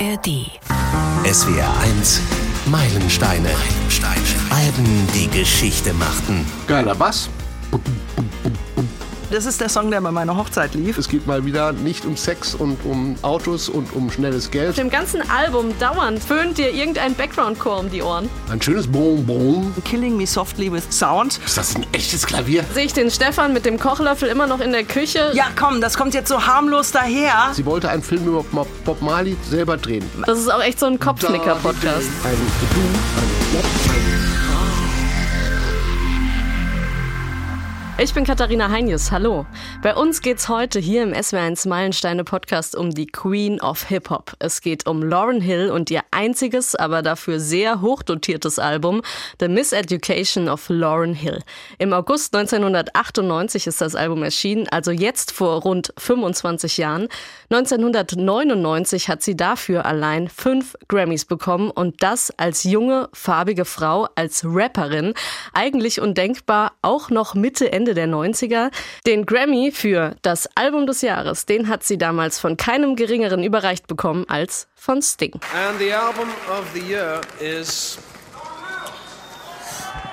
ARD. SWR 1 Meilensteine. Meilensteine. Alben, die Geschichte machten. Geiler Bass. Das ist der Song, der bei meiner Hochzeit lief. Es geht mal wieder nicht um Sex und um Autos und um schnelles Geld. Auf dem ganzen Album dauernd föhnt dir irgendein Background-Chor um die Ohren. Ein schönes Bonbon. Killing Me Softly with Sound. Ist das ein echtes Klavier? Sehe ich den Stefan mit dem Kochlöffel immer noch in der Küche? Ja, komm, das kommt jetzt so harmlos daher. Sie wollte einen Film über Bob Marley selber drehen. Das ist auch echt so ein Kopfnicker-Podcast. Ein Du, ein Ich bin Katharina Heinius, hallo. Bei uns geht's heute hier im SW1 Meilensteine Podcast um die Queen of Hip Hop. Es geht um Lauren Hill und ihr einziges, aber dafür sehr hochdotiertes Album The Miseducation of Lauren Hill. Im August 1998 ist das Album erschienen, also jetzt vor rund 25 Jahren. 1999 hat sie dafür allein fünf Grammys bekommen und das als junge, farbige Frau, als Rapperin. Eigentlich undenkbar, auch noch Mitte, Ende der 90er. Den Grammy für das Album des Jahres, den hat sie damals von keinem geringeren überreicht bekommen als von Sting. And the album of the year is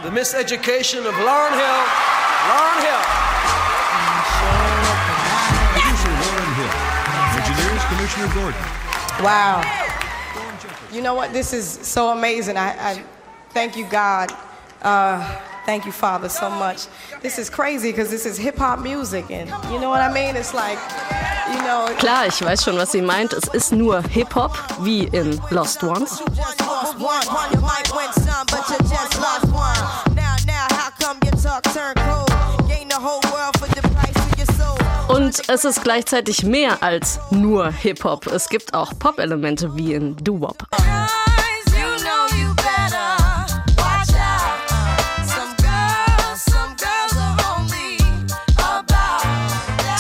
The Miseducation of Lauren Hill. Lauren Hill. Commissioner Gordon. Wow. You know what? This is so amazing. I, I thank you, God. Uh, thank you, Father, so much. This is crazy because this is hip hop music, and you know what I mean? It's like, you know. Klar, ich weiß schon, was sie meint. Es ist nur Hip-Hop, wie in Lost Ones. You just lost one. You might win some, but you just lost one. Now, now, how come your talk turn cold? Gain the whole world Und es ist gleichzeitig mehr als nur Hip-Hop. Es gibt auch Pop-Elemente wie in Doo-Wop.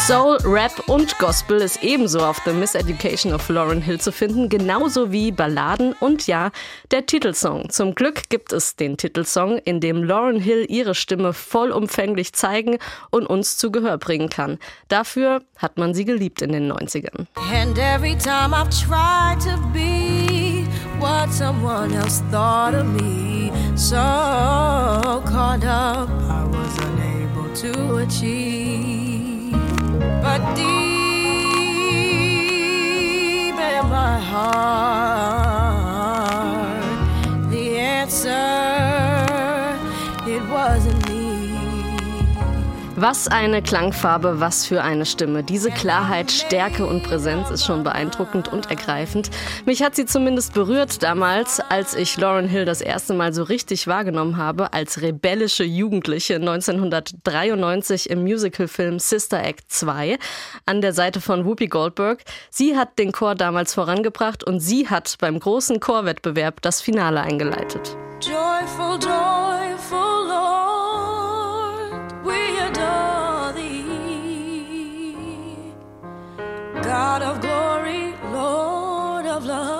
Soul, Rap und Gospel ist ebenso auf The Miseducation of Lauren Hill zu finden, genauso wie Balladen und ja, der Titelsong. Zum Glück gibt es den Titelsong, in dem Lauren Hill ihre Stimme vollumfänglich zeigen und uns zu Gehör bringen kann. Dafür hat man sie geliebt in den 90ern. And every time I've tried to be what someone else thought of me, so caught up, I was unable to achieve. But deep in my heart, the answer, Was eine Klangfarbe, was für eine Stimme. Diese Klarheit, Stärke und Präsenz ist schon beeindruckend und ergreifend. Mich hat sie zumindest berührt damals, als ich Lauren Hill das erste Mal so richtig wahrgenommen habe, als rebellische Jugendliche 1993 im Musicalfilm Sister Act 2 an der Seite von Whoopi Goldberg. Sie hat den Chor damals vorangebracht und sie hat beim großen Chorwettbewerb das Finale eingeleitet. Joyful, joyful God of glory, Lord of love.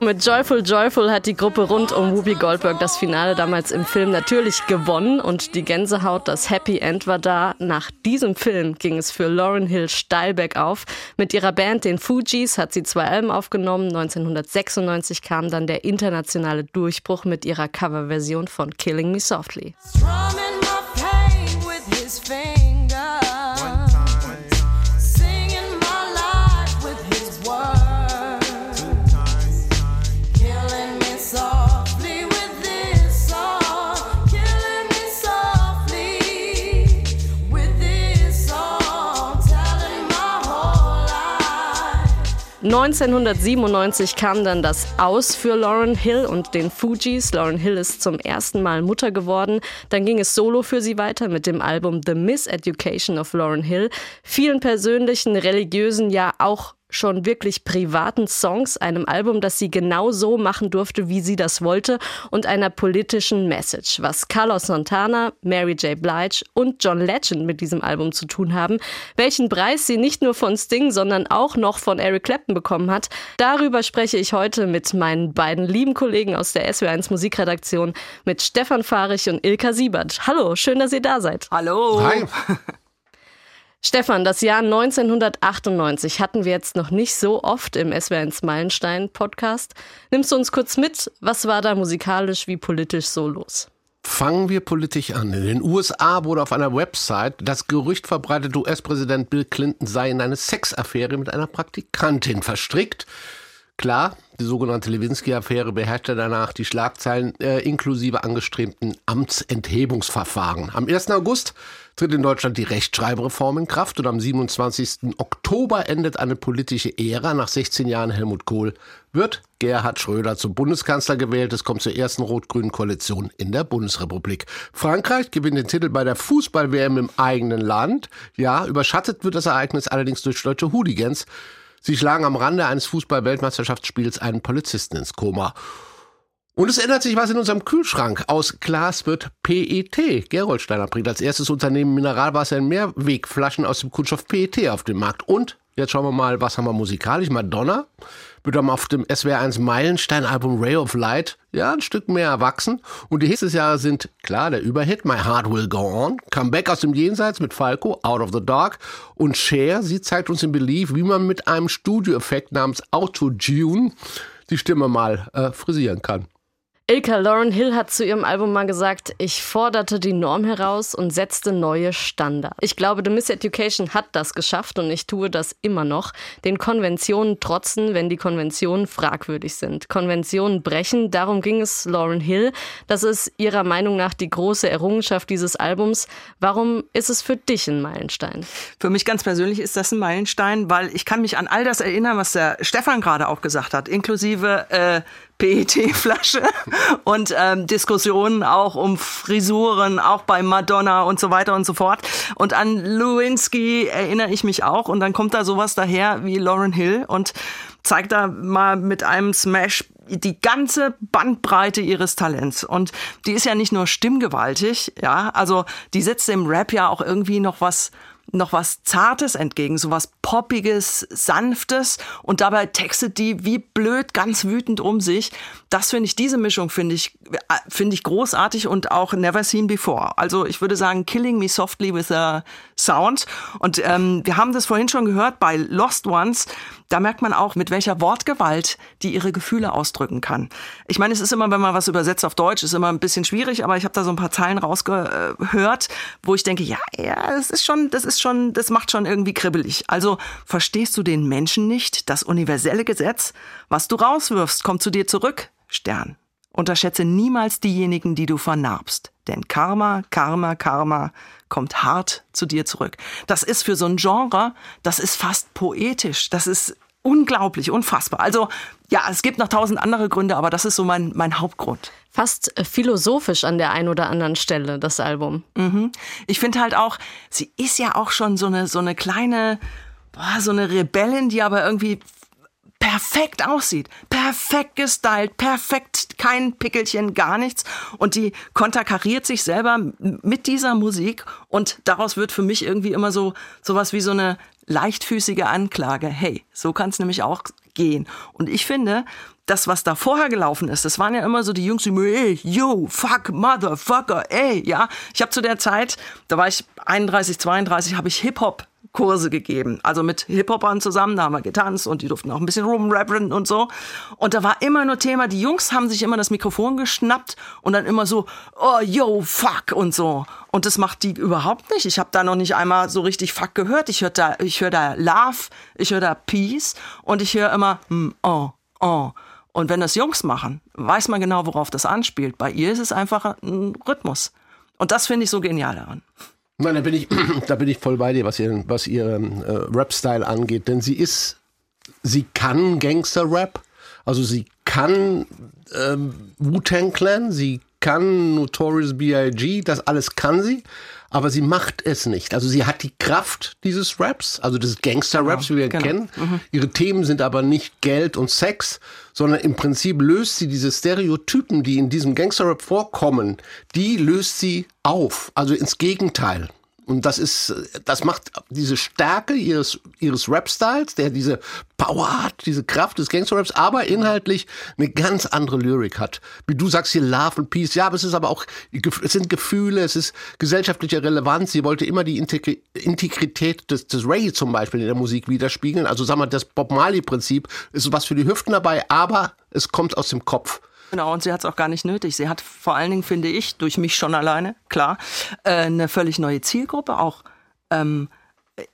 Mit Joyful Joyful hat die Gruppe rund um Whoopi Goldberg das Finale damals im Film natürlich gewonnen und die Gänsehaut, das Happy End war da. Nach diesem Film ging es für Lauren Hill steil bergauf. Mit ihrer Band, den Fugees, hat sie zwei Alben aufgenommen. 1996 kam dann der internationale Durchbruch mit ihrer Coverversion von Killing Me Softly. Strumming my pain with his fingers. 1997 kam dann das Aus für Lauren Hill und den Fugees. Lauren Hill ist zum ersten Mal Mutter geworden. Dann ging es solo für sie weiter mit dem Album The Miseducation of Lauren Hill. Vielen persönlichen, religiösen, ja auch schon wirklich privaten Songs, einem Album, das sie genau so machen durfte, wie sie das wollte und einer politischen Message. Was Carlos Santana, Mary J. Blige und John Legend mit diesem Album zu tun haben, welchen Preis sie nicht nur von Sting, sondern auch noch von Eric Clapton bekommen hat, darüber spreche ich heute mit meinen beiden lieben Kollegen aus der SW1 Musikredaktion, mit Stefan Fahrich und Ilka Siebert. Hallo, schön, dass ihr da seid. Hallo. Hi. Stefan, das Jahr 1998 hatten wir jetzt noch nicht so oft im SWR1 Meilenstein Podcast. Nimmst du uns kurz mit? Was war da musikalisch wie politisch so los? Fangen wir politisch an. In den USA wurde auf einer Website das Gerücht verbreitet, US-Präsident Bill Clinton sei in eine Sexaffäre mit einer Praktikantin verstrickt. Klar, die sogenannte Lewinsky-Affäre beherrschte danach die Schlagzeilen äh, inklusive angestrebten Amtsenthebungsverfahren. Am 1. August tritt in Deutschland die Rechtschreibreform in Kraft und am 27. Oktober endet eine politische Ära. Nach 16 Jahren Helmut Kohl wird Gerhard Schröder zum Bundeskanzler gewählt. Es kommt zur ersten rot-grünen Koalition in der Bundesrepublik. Frankreich gewinnt den Titel bei der Fußball-WM im eigenen Land. Ja, überschattet wird das Ereignis allerdings durch deutsche Hooligans. Sie schlagen am Rande eines Fußball-Weltmeisterschaftsspiels einen Polizisten ins Koma. Und es ändert sich was in unserem Kühlschrank. Aus Glas wird PET. Gerolsteiner bringt als erstes Unternehmen Mineralwasser in Mehrwegflaschen aus dem Kunststoff PET auf den Markt. Und jetzt schauen wir mal, was haben wir musikalisch? Madonna wird dann auf dem SWR1 Meilenstein-Album Ray of Light ja ein Stück mehr erwachsen. Und die Hits des sind klar der Überhit My Heart Will Go On, Comeback aus dem Jenseits mit Falco, Out of the Dark und Cher. Sie zeigt uns in Belief, wie man mit einem Studioeffekt namens Auto-Tune die Stimme mal äh, frisieren kann. Ilka Lauren Hill hat zu ihrem Album mal gesagt, ich forderte die Norm heraus und setzte neue Standards. Ich glaube, The Miss Education hat das geschafft und ich tue das immer noch. Den Konventionen trotzen, wenn die Konventionen fragwürdig sind. Konventionen brechen, darum ging es Lauren Hill. Das ist ihrer Meinung nach die große Errungenschaft dieses Albums. Warum ist es für dich ein Meilenstein? Für mich ganz persönlich ist das ein Meilenstein, weil ich kann mich an all das erinnern, was der Stefan gerade auch gesagt hat, inklusive äh, PET-Flasche und ähm, Diskussionen auch um Frisuren, auch bei Madonna und so weiter und so fort. Und an Lewinsky erinnere ich mich auch. Und dann kommt da sowas daher wie Lauren Hill und zeigt da mal mit einem Smash die ganze Bandbreite ihres Talents. Und die ist ja nicht nur stimmgewaltig, ja, also die setzt dem Rap ja auch irgendwie noch was noch was Zartes entgegen, so was Poppiges, Sanftes und dabei textet die wie blöd ganz wütend um sich. Das finde ich, diese Mischung finde ich, äh, finde ich großartig und auch never seen before. Also ich würde sagen, killing me softly with a sound. Und ähm, wir haben das vorhin schon gehört bei Lost Ones. Da merkt man auch, mit welcher Wortgewalt die ihre Gefühle ausdrücken kann. Ich meine, es ist immer, wenn man was übersetzt auf Deutsch, ist immer ein bisschen schwierig, aber ich habe da so ein paar Zeilen rausgehört, wo ich denke, ja, ja, das ist schon, das ist schon, das macht schon irgendwie kribbelig. Also verstehst du den Menschen nicht? Das universelle Gesetz, was du rauswirfst, kommt zu dir zurück. Stern. Unterschätze niemals diejenigen, die du vernarbst. Denn Karma, Karma, Karma kommt hart zu dir zurück. Das ist für so ein Genre, das ist fast poetisch. Das ist unglaublich, unfassbar. Also ja, es gibt noch tausend andere Gründe, aber das ist so mein, mein Hauptgrund. Fast äh, philosophisch an der einen oder anderen Stelle, das Album. Mhm. Ich finde halt auch, sie ist ja auch schon so eine, so eine kleine, boah, so eine Rebellin, die aber irgendwie perfekt aussieht. Perfekt gestylt, perfekt, kein Pickelchen, gar nichts. Und die konterkariert sich selber mit dieser Musik und daraus wird für mich irgendwie immer so sowas wie so eine leichtfüßige Anklage. Hey, so kann es nämlich auch gehen. Und ich finde, das, was da vorher gelaufen ist, das waren ja immer so die Jungs, die ey, yo, fuck, motherfucker, ey, ja. Ich habe zu der Zeit, da war ich 31, 32, habe ich Hip-Hop Kurse gegeben. Also mit Hip-Hopern zusammen, da haben wir getanzt und die durften auch ein bisschen rumrappen und so. Und da war immer nur Thema, die Jungs haben sich immer das Mikrofon geschnappt und dann immer so, oh, yo, fuck und so. Und das macht die überhaupt nicht. Ich habe da noch nicht einmal so richtig fuck gehört. Ich höre da, ich höre da Love, ich höre da Peace und ich höre immer, mm, oh, oh. Und wenn das Jungs machen, weiß man genau, worauf das anspielt. Bei ihr ist es einfach ein Rhythmus. Und das finde ich so genial daran. Nein, da bin ich, da bin ich voll bei dir, was ihren, was ihren äh, Rap-Style angeht. Denn sie ist, sie kann Gangster-Rap, also sie kann ähm, Wu-Tang Clan, sie kann Notorious B.I.G., das alles kann sie, aber sie macht es nicht. Also sie hat die Kraft dieses Raps, also des Gangster-Raps, genau, wie wir genau. kennen. Mhm. Ihre Themen sind aber nicht Geld und Sex, sondern im Prinzip löst sie diese Stereotypen, die in diesem Gangster-Rap vorkommen, die löst sie auf, also ins Gegenteil. Und das ist, das macht diese Stärke ihres, ihres Rap-Styles, der diese Power hat, diese Kraft des Gangster-Raps, aber inhaltlich eine ganz andere Lyrik hat. Wie du sagst hier Love and Peace. Ja, aber es ist aber auch, es sind Gefühle, es ist gesellschaftliche Relevanz. Sie wollte immer die Integri Integrität des, des Ray zum Beispiel in der Musik widerspiegeln. Also sagen wir, das Bob Marley-Prinzip ist was für die Hüften dabei, aber es kommt aus dem Kopf. Genau, und sie hat es auch gar nicht nötig. Sie hat vor allen Dingen, finde ich, durch mich schon alleine, klar, äh, eine völlig neue Zielgruppe auch ähm,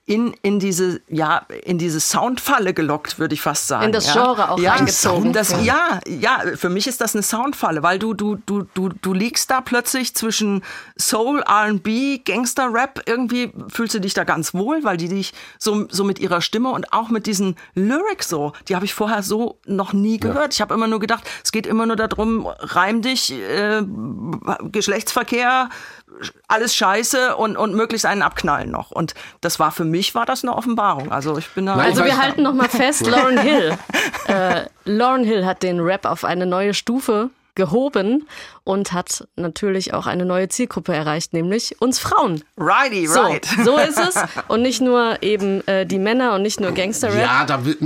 in, in diese, ja, in diese Soundfalle gelockt, würde ich fast sagen. In das ja. Genre auch ja, reingezogen. Das, ja, ja, für mich ist das eine Soundfalle, weil du, du, du, du, du liegst da plötzlich zwischen Soul, R&B, Gangster-Rap. Irgendwie fühlst du dich da ganz wohl, weil die dich so, so mit ihrer Stimme und auch mit diesen Lyrics so, die habe ich vorher so noch nie gehört. Ich habe immer nur gedacht, es geht immer nur darum, reim dich, äh, Geschlechtsverkehr, alles scheiße und, und möglichst einen abknallen noch. Und das war für mich war das eine Offenbarung. Also ich bin da. Nein, Also ich wir halten noch mal fest, Lauren Hill. Äh, Lauren Hill hat den Rap auf eine neue Stufe gehoben und hat natürlich auch eine neue Zielgruppe erreicht, nämlich uns Frauen. Righty, So, right. so ist es. Und nicht nur eben äh, die Männer und nicht nur Gangster-Rap. Ja, da wird,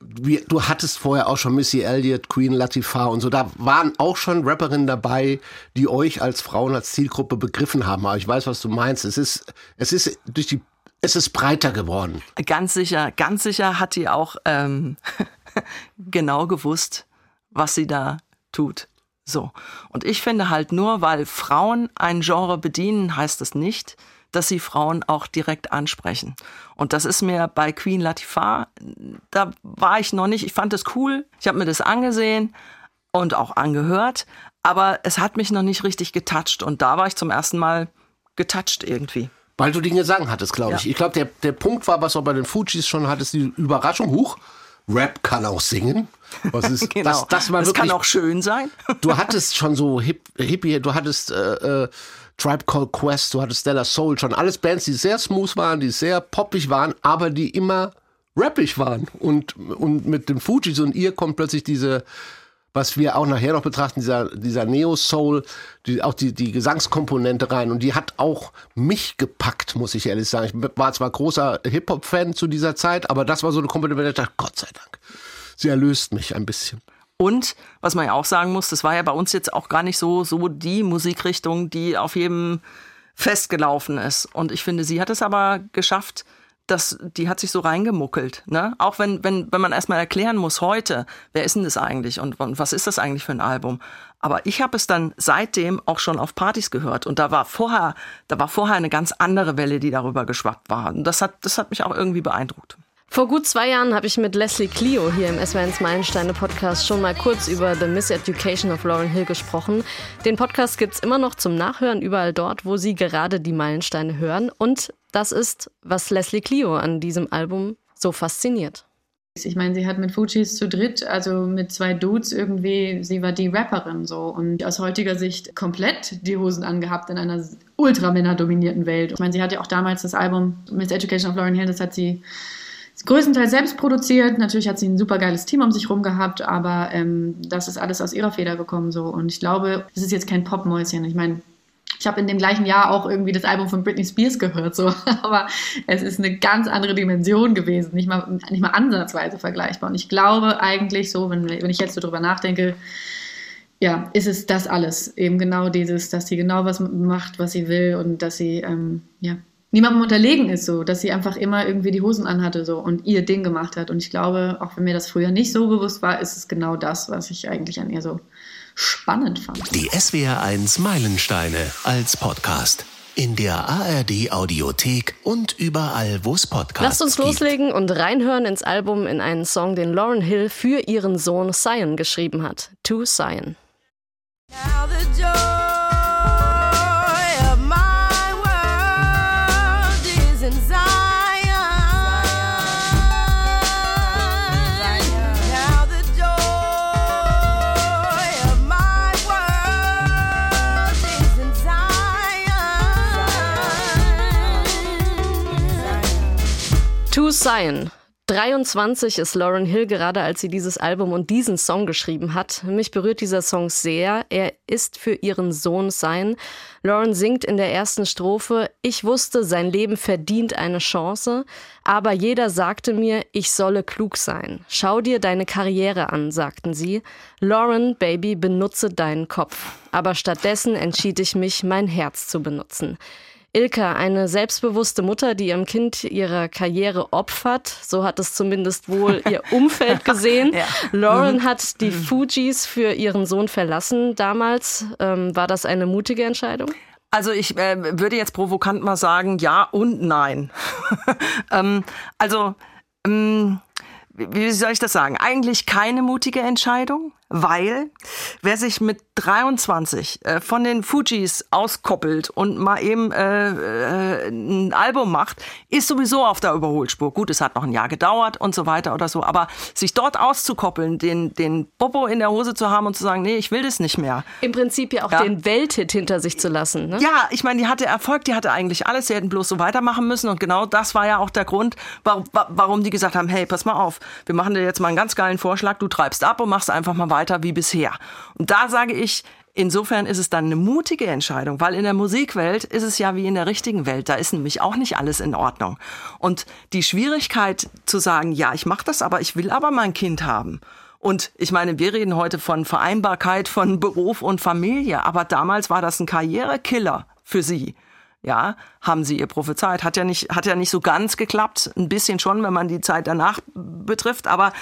wir, du hattest vorher auch schon Missy Elliott, Queen Latifah und so. Da waren auch schon Rapperinnen dabei, die euch als Frauen als Zielgruppe begriffen haben. Aber ich weiß, was du meinst. Es ist, es ist durch die, es ist breiter geworden. Ganz sicher, ganz sicher hat die auch ähm, genau gewusst, was sie da tut. So. Und ich finde halt nur, weil Frauen ein Genre bedienen, heißt das nicht, dass sie Frauen auch direkt ansprechen. Und das ist mir bei Queen Latifah, da war ich noch nicht, ich fand das cool, ich habe mir das angesehen und auch angehört, aber es hat mich noch nicht richtig getoucht und da war ich zum ersten Mal getoucht irgendwie. Weil du Dinge sagen hattest, glaube ich. Ja. Ich glaube, der, der Punkt war, was du bei den Fujis schon hattest, die Überraschung. Huch, Rap kann auch singen. Was ist, Genau. das, das war das wirklich kann auch schön sein. du hattest schon so Hip, Hippie, du hattest äh, äh, Tribe Called Quest, du hattest Stella Soul, schon alles Bands, die sehr smooth waren, die sehr poppig waren, aber die immer rappig waren. Und, und mit den Fujis und ihr kommt plötzlich diese, was wir auch nachher noch betrachten, dieser, dieser Neo-Soul, die, auch die, die Gesangskomponente rein. Und die hat auch mich gepackt, muss ich ehrlich sagen. Ich war zwar großer Hip-Hop-Fan zu dieser Zeit, aber das war so eine Komponente, ich dachte, Gott sei Dank. Sie erlöst mich ein bisschen. Und was man ja auch sagen muss, das war ja bei uns jetzt auch gar nicht so, so die Musikrichtung, die auf jedem festgelaufen ist. Und ich finde, sie hat es aber geschafft, dass die hat sich so reingemuckelt. Ne? Auch wenn, wenn, wenn man erstmal erklären muss, heute, wer ist denn das eigentlich und, und was ist das eigentlich für ein Album? Aber ich habe es dann seitdem auch schon auf Partys gehört. Und da war vorher, da war vorher eine ganz andere Welle, die darüber geschwappt war. Und das hat, das hat mich auch irgendwie beeindruckt. Vor gut zwei Jahren habe ich mit Leslie Clio hier im SW1 Meilensteine Podcast schon mal kurz über The Miseducation of Lauren Hill gesprochen. Den Podcast gibt's immer noch zum Nachhören überall dort, wo Sie gerade die Meilensteine hören. Und das ist, was Leslie Clio an diesem Album so fasziniert. Ich meine, sie hat mit Fujis zu dritt, also mit zwei Dudes irgendwie, sie war die Rapperin so und aus heutiger Sicht komplett die Hosen angehabt in einer ultramännerdominierten Welt. Ich meine, sie hat ja auch damals das Album Miss Education of Lauren Hill, das hat sie größtenteils selbst produziert. Natürlich hat sie ein super geiles Team um sich rum gehabt, aber ähm, das ist alles aus ihrer Feder gekommen so. Und ich glaube, es ist jetzt kein Popmäuschen. Ich meine, ich habe in dem gleichen Jahr auch irgendwie das Album von Britney Spears gehört, so, aber es ist eine ganz andere Dimension gewesen, nicht mal, nicht mal ansatzweise vergleichbar. Und ich glaube eigentlich so, wenn, wenn ich jetzt so drüber nachdenke, ja, ist es das alles. Eben genau dieses, dass sie genau was macht, was sie will und dass sie, ähm, ja, niemandem unterlegen ist, so, dass sie einfach immer irgendwie die Hosen anhatte, so, und ihr Ding gemacht hat. Und ich glaube, auch wenn mir das früher nicht so bewusst war, ist es genau das, was ich eigentlich an ihr so spannend fand. Die SWR1 Meilensteine als Podcast. In der ARD Audiothek und überall, wo es Podcasts Lasst uns gibt. loslegen und reinhören ins Album in einen Song, den Lauren Hill für ihren Sohn Zion geschrieben hat. To Zion. To Zion. 23 ist Lauren Hill gerade, als sie dieses Album und diesen Song geschrieben hat. Mich berührt dieser Song sehr. Er ist für ihren Sohn sein. Lauren singt in der ersten Strophe, ich wusste, sein Leben verdient eine Chance, aber jeder sagte mir, ich solle klug sein. Schau dir deine Karriere an, sagten sie. Lauren, Baby, benutze deinen Kopf. Aber stattdessen entschied ich mich, mein Herz zu benutzen. Ilka, eine selbstbewusste Mutter, die ihrem Kind ihre Karriere opfert. So hat es zumindest wohl ihr Umfeld gesehen. ja. Lauren mhm. hat die mhm. Fujis für ihren Sohn verlassen damals. Ähm, war das eine mutige Entscheidung? Also ich äh, würde jetzt provokant mal sagen, ja und nein. ähm, also ähm, wie soll ich das sagen? Eigentlich keine mutige Entscheidung, weil wer sich mit 23 äh, von den Fujis auskoppelt und mal eben äh, äh, ein Album macht, ist sowieso auf der Überholspur. Gut, es hat noch ein Jahr gedauert und so weiter oder so, aber sich dort auszukoppeln, den, den Popo in der Hose zu haben und zu sagen, nee, ich will das nicht mehr. Im Prinzip ja auch ja. den Welthit hinter sich zu lassen. Ne? Ja, ich meine, die hatte Erfolg, die hatte eigentlich alles, sie hätten bloß so weitermachen müssen und genau das war ja auch der Grund, warum, warum die gesagt haben, hey, pass mal auf, wir machen dir jetzt mal einen ganz geilen Vorschlag, du treibst ab und machst einfach mal weiter weiter wie bisher. Und da sage ich, Insofern ist es dann eine mutige Entscheidung, weil in der Musikwelt ist es ja wie in der richtigen Welt. Da ist nämlich auch nicht alles in Ordnung. Und die Schwierigkeit zu sagen, ja, ich mache das, aber ich will aber mein Kind haben. Und ich meine, wir reden heute von Vereinbarkeit von Beruf und Familie, aber damals war das ein Karrierekiller für sie. Ja, haben sie ihr prophezeit. Hat ja nicht, hat ja nicht so ganz geklappt. Ein bisschen schon, wenn man die Zeit danach betrifft. Aber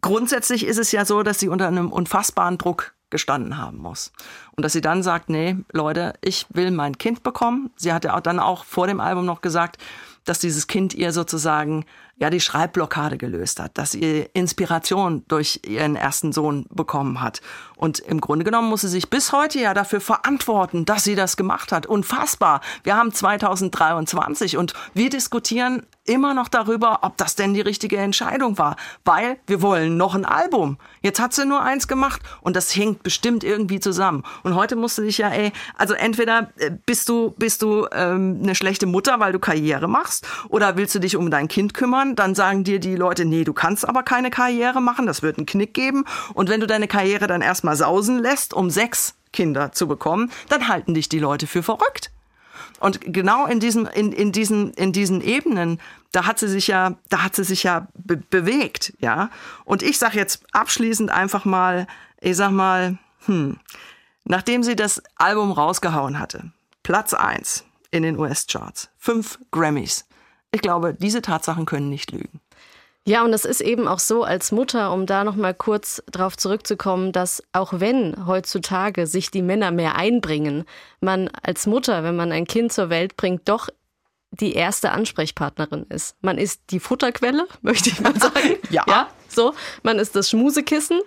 grundsätzlich ist es ja so, dass sie unter einem unfassbaren Druck gestanden haben muss. Und dass sie dann sagt, nee, Leute, ich will mein Kind bekommen. Sie hat ja auch dann auch vor dem Album noch gesagt, dass dieses Kind ihr sozusagen ja die Schreibblockade gelöst hat, dass sie Inspiration durch ihren ersten Sohn bekommen hat. Und im Grunde genommen muss sie sich bis heute ja dafür verantworten, dass sie das gemacht hat. Unfassbar. Wir haben 2023 und wir diskutieren immer noch darüber, ob das denn die richtige Entscheidung war, weil wir wollen noch ein Album. Jetzt hat sie nur eins gemacht und das hängt bestimmt irgendwie zusammen. Und heute musst du dich ja, ey, also entweder äh, bist du bist du ähm, eine schlechte Mutter, weil du Karriere machst, oder willst du dich um dein Kind kümmern? Dann sagen dir die Leute, nee, du kannst aber keine Karriere machen, das wird einen Knick geben. Und wenn du deine Karriere dann erstmal sausen lässt, um sechs Kinder zu bekommen, dann halten dich die Leute für verrückt. Und genau in diesen, in, in diesen, in diesen Ebenen, da hat sie sich ja, da hat sie sich ja be bewegt, ja. Und ich sage jetzt abschließend einfach mal, ich sag mal, hm, nachdem sie das Album rausgehauen hatte, Platz eins in den US-Charts, fünf Grammys. Ich glaube, diese Tatsachen können nicht lügen. Ja, und es ist eben auch so als Mutter, um da noch mal kurz drauf zurückzukommen, dass auch wenn heutzutage sich die Männer mehr einbringen, man als Mutter, wenn man ein Kind zur Welt bringt, doch die erste Ansprechpartnerin ist. Man ist die Futterquelle, möchte ich mal sagen. ja. ja. So, man ist das Schmusekissen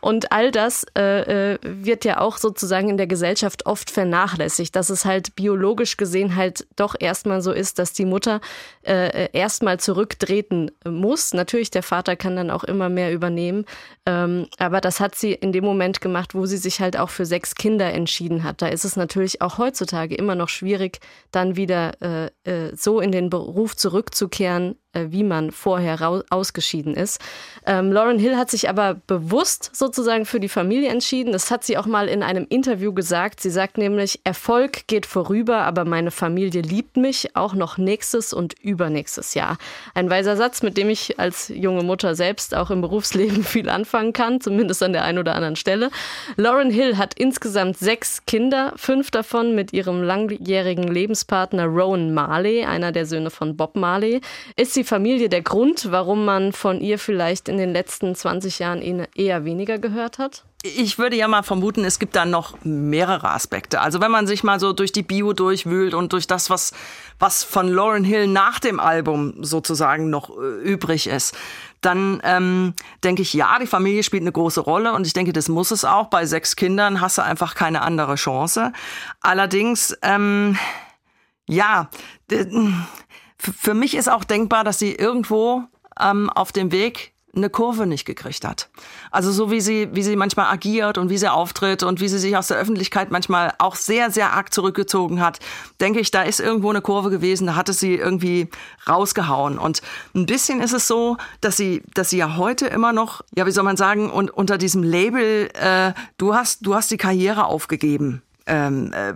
und all das äh, äh, wird ja auch sozusagen in der Gesellschaft oft vernachlässigt, dass es halt biologisch gesehen halt doch erstmal so ist, dass die Mutter äh, erstmal zurücktreten muss. Natürlich, der Vater kann dann auch immer mehr übernehmen, ähm, aber das hat sie in dem Moment gemacht, wo sie sich halt auch für sechs Kinder entschieden hat. Da ist es natürlich auch heutzutage immer noch schwierig, dann wieder äh, äh so in den Beruf zurückzukehren, äh, wie man vorher ausgeschieden ist. Ähm, Lauren Hill hat sich aber bewusst sozusagen für die Familie entschieden. Das hat sie auch mal in einem Interview gesagt. Sie sagt nämlich, Erfolg geht vorüber, aber meine Familie liebt mich auch noch nächstes und übernächstes Jahr. Ein weiser Satz, mit dem ich als junge Mutter selbst auch im Berufsleben viel anfangen kann, zumindest an der einen oder anderen Stelle. Lauren Hill hat insgesamt sechs Kinder, fünf davon mit ihrem langjährigen Lebenspartner Rowan Marley, einer der Söhne von Bob Marley. Ist sie die Familie der Grund, warum man von ihr vielleicht in den letzten 20 Jahren eher weniger gehört hat? Ich würde ja mal vermuten, es gibt da noch mehrere Aspekte. Also wenn man sich mal so durch die Bio durchwühlt und durch das, was, was von Lauren Hill nach dem Album sozusagen noch äh, übrig ist, dann ähm, denke ich, ja, die Familie spielt eine große Rolle und ich denke, das muss es auch. Bei sechs Kindern hast du einfach keine andere Chance. Allerdings, ähm, ja, für mich ist auch denkbar, dass sie irgendwo ähm, auf dem Weg eine Kurve nicht gekriegt hat. Also so wie sie, wie sie manchmal agiert und wie sie auftritt und wie sie sich aus der Öffentlichkeit manchmal auch sehr, sehr arg zurückgezogen hat, denke ich, da ist irgendwo eine Kurve gewesen, da hatte sie irgendwie rausgehauen. Und ein bisschen ist es so, dass sie, dass sie ja heute immer noch, ja, wie soll man sagen, und unter diesem Label, äh, du hast, du hast die Karriere aufgegeben ähm, äh,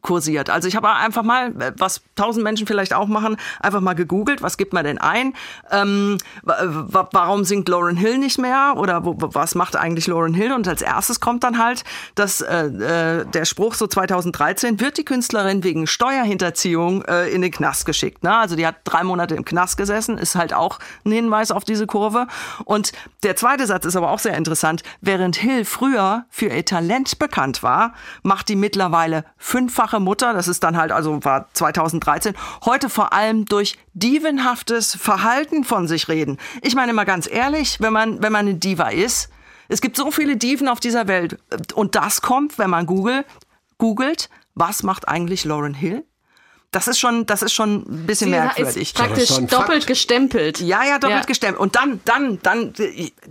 kursiert. Also ich habe einfach mal, was tausend Menschen vielleicht auch machen, einfach mal gegoogelt, was gibt man denn ein? Ähm, warum singt Lauren Hill nicht mehr? Oder wo, was macht eigentlich Lauren Hill? Und als erstes kommt dann halt dass äh, äh, der Spruch so 2013, wird die Künstlerin wegen Steuerhinterziehung äh, in den Knast geschickt. Ne? Also die hat drei Monate im Knast gesessen, ist halt auch ein Hinweis auf diese Kurve. Und der zweite Satz ist aber auch sehr interessant. Während Hill früher für ihr Talent bekannt war, macht macht die mittlerweile fünffache Mutter, das ist dann halt also war 2013, heute vor allem durch dievenhaftes Verhalten von sich reden. Ich meine mal ganz ehrlich, wenn man, wenn man eine Diva ist, es gibt so viele Diven auf dieser Welt und das kommt, wenn man Google, googelt, was macht eigentlich Lauren Hill? Das ist schon, das ist schon ein bisschen Sie merkwürdig. Ist praktisch doppelt Fakt. gestempelt. Ja, ja, doppelt ja. gestempelt. Und dann, dann, dann,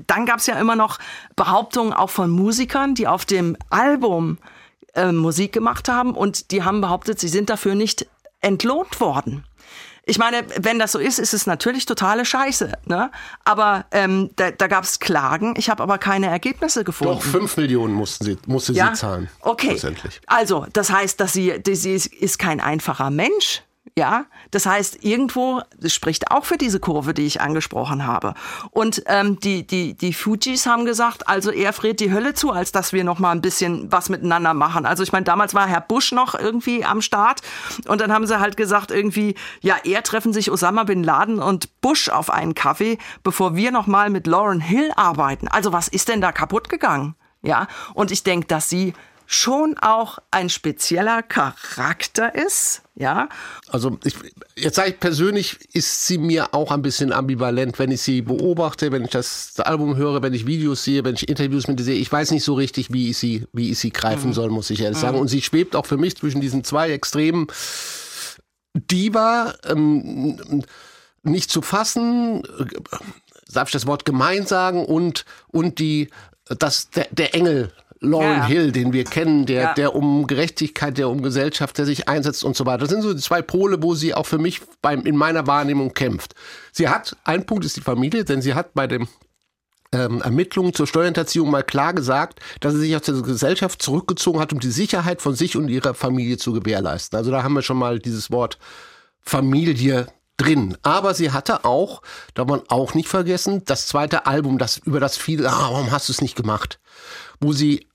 dann gab es ja immer noch Behauptungen auch von Musikern, die auf dem Album äh, Musik gemacht haben und die haben behauptet, sie sind dafür nicht entlohnt worden. Ich meine, wenn das so ist, ist es natürlich totale Scheiße. Ne? Aber ähm, da, da gab es Klagen. Ich habe aber keine Ergebnisse gefunden. Doch, fünf Millionen mussten sie, musste ja? sie zahlen. Okay. Also, das heißt, dass sie, sie ist kein einfacher Mensch. Ja, das heißt, irgendwo das spricht auch für diese Kurve, die ich angesprochen habe. Und ähm, die, die, die Fujis haben gesagt, also er friert die Hölle zu, als dass wir noch mal ein bisschen was miteinander machen. Also ich meine, damals war Herr Bush noch irgendwie am Start und dann haben sie halt gesagt irgendwie, ja, er treffen sich Osama bin Laden und Bush auf einen Kaffee, bevor wir noch mal mit Lauren Hill arbeiten. Also was ist denn da kaputt gegangen? Ja, und ich denke, dass sie schon auch ein spezieller Charakter ist. Ja. Also ich, jetzt sage ich persönlich, ist sie mir auch ein bisschen ambivalent, wenn ich sie beobachte, wenn ich das Album höre, wenn ich Videos sehe, wenn ich Interviews mit ihr sehe. Ich weiß nicht so richtig, wie ich sie, wie ich sie greifen mhm. soll, muss ich ehrlich mhm. sagen. Und sie schwebt auch für mich zwischen diesen zwei Extremen. Diva, ähm, nicht zu fassen, äh, darf ich das Wort gemein sagen, und, und die, das, der, der Engel Lauren ja. Hill, den wir kennen, der, ja. der um Gerechtigkeit, der um Gesellschaft, der sich einsetzt und so weiter. Das sind so die zwei Pole, wo sie auch für mich beim, in meiner Wahrnehmung kämpft. Sie hat, ein Punkt ist die Familie, denn sie hat bei den ähm, Ermittlungen zur Steuerhinterziehung mal klar gesagt, dass sie sich aus der Gesellschaft zurückgezogen hat, um die Sicherheit von sich und ihrer Familie zu gewährleisten. Also da haben wir schon mal dieses Wort Familie drin. Aber sie hatte auch, darf man auch nicht vergessen, das zweite Album, das über das viele, ah, warum hast du es nicht gemacht? Wo sie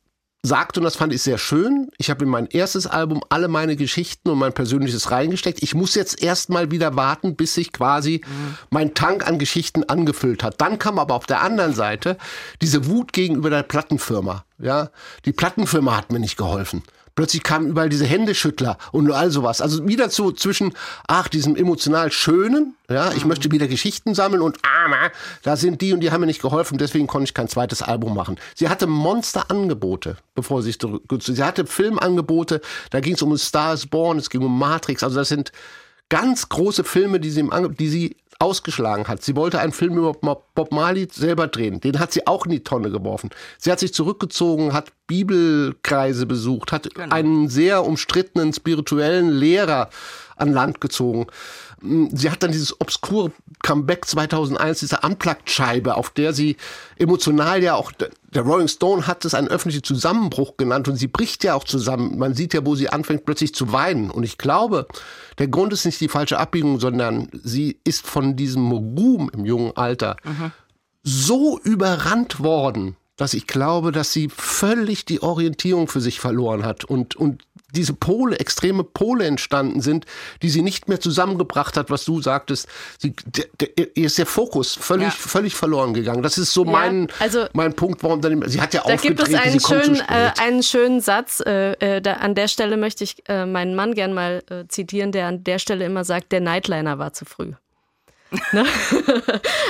sagt, und das fand ich sehr schön, ich habe in mein erstes Album alle meine Geschichten und mein persönliches reingesteckt. Ich muss jetzt erstmal wieder warten, bis sich quasi mhm. mein Tank an Geschichten angefüllt hat. Dann kam aber auf der anderen Seite diese Wut gegenüber der Plattenfirma. Ja, die Plattenfirma hat mir nicht geholfen. Plötzlich kamen überall diese Händeschüttler und all sowas. Also wieder so zwischen, ach, diesem emotional Schönen, ja, ich mhm. möchte wieder Geschichten sammeln und, ah, da sind die und die haben mir nicht geholfen, deswegen konnte ich kein zweites Album machen. Sie hatte Monsterangebote, bevor sie sich Sie hatte Filmangebote, da ging es um Stars Born, es ging um Matrix, also das sind ganz große Filme, die sie, im die sie ausgeschlagen hat. Sie wollte einen Film über Bob Marley selber drehen. Den hat sie auch in die Tonne geworfen. Sie hat sich zurückgezogen, hat Bibelkreise besucht, hat genau. einen sehr umstrittenen spirituellen Lehrer an Land gezogen. Mm, sie hat dann dieses obskure Comeback 2001, diese Unplugged-Scheibe, auf der sie emotional ja auch, der Rolling Stone hat es einen öffentlichen Zusammenbruch genannt und sie bricht ja auch zusammen. Man sieht ja, wo sie anfängt plötzlich zu weinen. Und ich glaube, der Grund ist nicht die falsche Abbiegung, sondern sie ist von diesem Ruhm im jungen Alter mhm. so überrannt worden, dass ich glaube, dass sie völlig die Orientierung für sich verloren hat und, und diese Pole, extreme Pole entstanden sind, die sie nicht mehr zusammengebracht hat, was du sagtest. Sie, der, der, ihr ist der Fokus völlig, ja. völlig verloren gegangen. Das ist so ja, mein, also, mein Punkt, warum dann, sie hat ja da aufgetreten, gibt es einen, schönen, äh, einen schönen Satz, äh, äh, da, an der Stelle möchte ich äh, meinen Mann gern mal äh, zitieren, der an der Stelle immer sagt, der Nightliner war zu früh. Ne?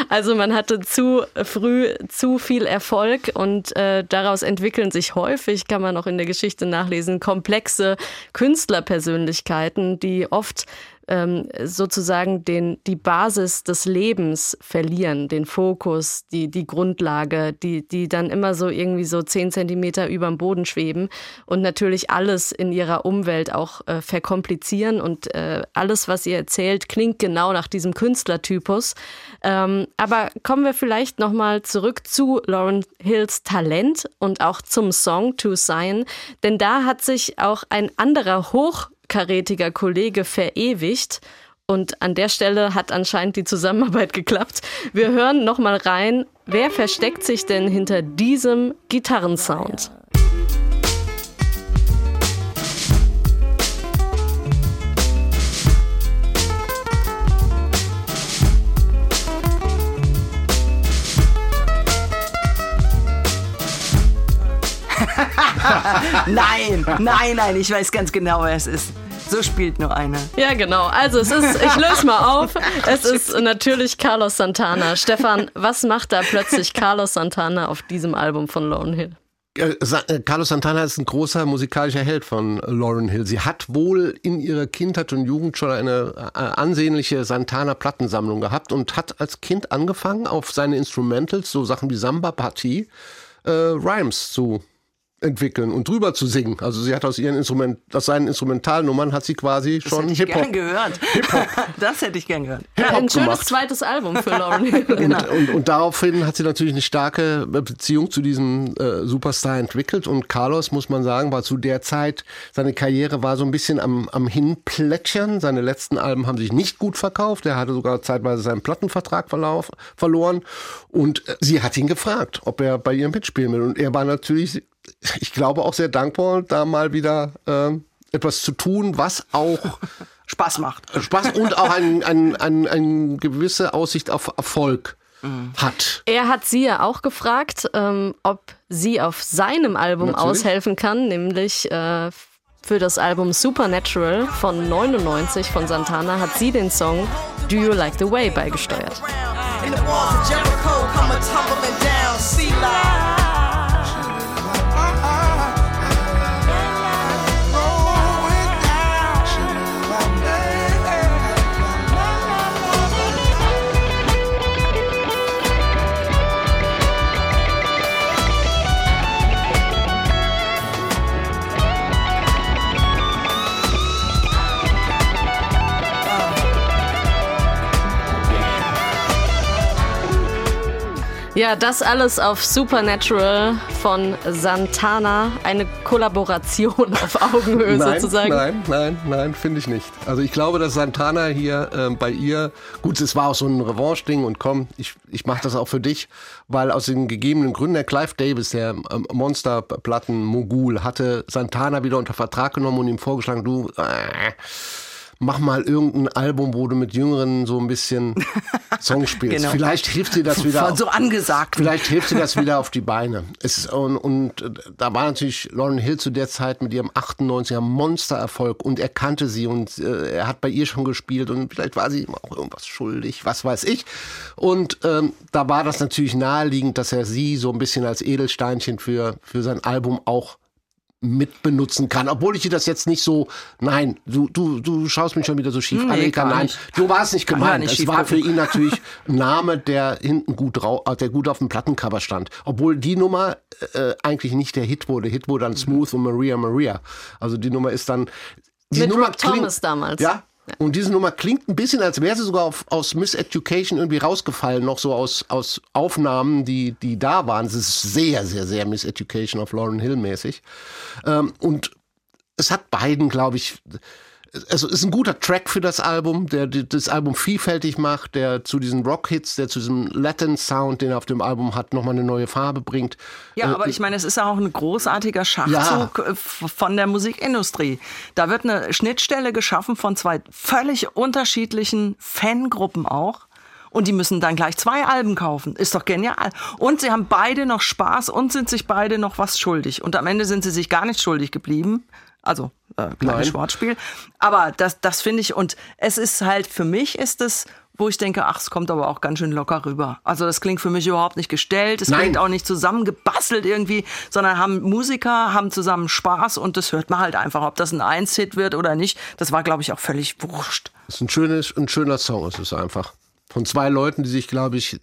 also man hatte zu früh zu viel Erfolg und äh, daraus entwickeln sich häufig, kann man auch in der Geschichte nachlesen, komplexe Künstlerpersönlichkeiten, die oft ähm, sozusagen den, die Basis des Lebens verlieren, den Fokus, die, die Grundlage, die, die dann immer so irgendwie so zehn Zentimeter über dem Boden schweben und natürlich alles in ihrer Umwelt auch äh, verkomplizieren und äh, alles, was ihr erzählt, klingt genau nach diesem Künstlertypus. Ähm, aber kommen wir vielleicht nochmal zurück zu Lauren Hills Talent und auch zum Song To Sign, denn da hat sich auch ein anderer hoch karätiger Kollege verewigt. Und an der Stelle hat anscheinend die Zusammenarbeit geklappt. Wir hören noch mal rein, wer versteckt sich denn hinter diesem Gitarrensound? nein, nein, nein, ich weiß ganz genau, wer es ist. So spielt nur einer. Ja, genau. Also es ist, ich löse mal auf. Es ist natürlich Carlos Santana. Stefan, was macht da plötzlich Carlos Santana auf diesem Album von Lone Hill? Äh, Carlos Santana ist ein großer musikalischer Held von Lauren Hill. Sie hat wohl in ihrer Kindheit und Jugend schon eine äh, ansehnliche Santana-Plattensammlung gehabt und hat als Kind angefangen, auf seine Instrumentals, so Sachen wie Samba-Partie, äh, Rhymes zu entwickeln und drüber zu singen. Also sie hat aus ihren Instrument, aus seinen Instrumentalnummern hat sie quasi das schon hätte ich Hip-Hop. gern gehört. Hip-Hop. Das hätte ich gern gehört. Ja, ein schönes gemacht. zweites Album für Lauren Hill. Genau. Und, und, und daraufhin hat sie natürlich eine starke Beziehung zu diesem äh, Superstar entwickelt. Und Carlos, muss man sagen, war zu der Zeit, seine Karriere war so ein bisschen am, am Hinplätschern. Seine letzten Alben haben sich nicht gut verkauft. Er hatte sogar zeitweise seinen Plattenvertrag verlauf, verloren. Und äh, sie hat ihn gefragt, ob er bei ihr mitspielen will. Und er war natürlich, ich glaube, auch sehr dankbar, da mal wieder ähm, etwas zu tun, was auch Spaß macht. Spaß und auch ein, ein, ein, eine gewisse Aussicht auf Erfolg hat. Er hat sie ja auch gefragt, ähm, ob sie auf seinem Album Natürlich. aushelfen kann, nämlich äh, für das Album Supernatural von 99 von Santana hat sie den Song Do You Like the Way beigesteuert. In the walls of Jericho, come a tumbling down, sea life. Ja, das alles auf Supernatural von Santana, eine Kollaboration auf Augenhöhe Nein, sozusagen. nein, nein, nein, finde ich nicht. Also ich glaube, dass Santana hier ähm, bei ihr, gut, es war auch so ein Revanche-Ding und komm, ich, ich mache das auch für dich, weil aus den gegebenen Gründen, der Clive Davis, der ähm, Monsterplatten-Mogul, hatte Santana wieder unter Vertrag genommen und ihm vorgeschlagen, du, äh, mach mal irgendein Album, wo du mit Jüngeren so ein bisschen Songs spielst. Genau. Vielleicht hilft dir das wieder. Von so angesagt. Vielleicht hilft dir das wieder auf die Beine. Es und, und da war natürlich Lauren Hill zu der Zeit mit ihrem 98er Monstererfolg und er kannte sie und äh, er hat bei ihr schon gespielt und vielleicht war sie ihm auch irgendwas schuldig, was weiß ich. Und ähm, da war das natürlich naheliegend, dass er sie so ein bisschen als Edelsteinchen für, für sein Album auch mit benutzen kann, obwohl ich dir das jetzt nicht so, nein, du, du, du schaust mich schon wieder so schief Nee, an, Erika, gar nein, nicht. du warst nicht gemeint. nicht es war für gucken. ihn natürlich ein Name, der hinten gut äh, der gut auf dem Plattencover stand. Obwohl die Nummer äh, eigentlich nicht der Hit wurde. Hit wurde dann Smooth und Maria Maria. Also die Nummer ist dann. Die Mit Nummer Rob Thomas damals. Ja. Und diese Nummer klingt ein bisschen, als wäre sie sogar auf, aus Miss Education irgendwie rausgefallen, noch so aus, aus Aufnahmen, die, die da waren. Es ist sehr, sehr, sehr Miss Education auf Lauren Hill mäßig. Ähm, und es hat beiden, glaube ich, also es ist ein guter Track für das Album, der das Album vielfältig macht, der zu diesen Rock-Hits, der zu diesem Latin-Sound, den er auf dem Album hat, nochmal eine neue Farbe bringt. Ja, Äh, aber ich meine, es ist ja auch ein großartiger Schachzug äh, f- von der Musikindustrie. Da wird eine Schnittstelle geschaffen von zwei völlig unterschiedlichen Fangruppen auch. Und die müssen dann gleich zwei Alben kaufen. Ist doch genial. Und sie haben beide noch Spaß und sind sich beide noch was schuldig. Und am Ende sind sie sich gar nicht schuldig geblieben. Also, äh, kleines. Wortspiel. Aber das, das finde ich, und es ist halt, für mich ist es wo ich denke, ach, es kommt aber auch ganz schön locker rüber. Also das klingt für mich überhaupt nicht gestellt, es Nein. klingt auch nicht zusammengebastelt irgendwie, sondern haben Musiker, haben zusammen Spaß und das hört man halt einfach. Ob das ein Eins-Hit wird oder nicht, das war, glaube ich, auch völlig wurscht. Das ist ein, schönes, ein schöner Song, es ist einfach. Von zwei Leuten, die sich, glaube ich, äh,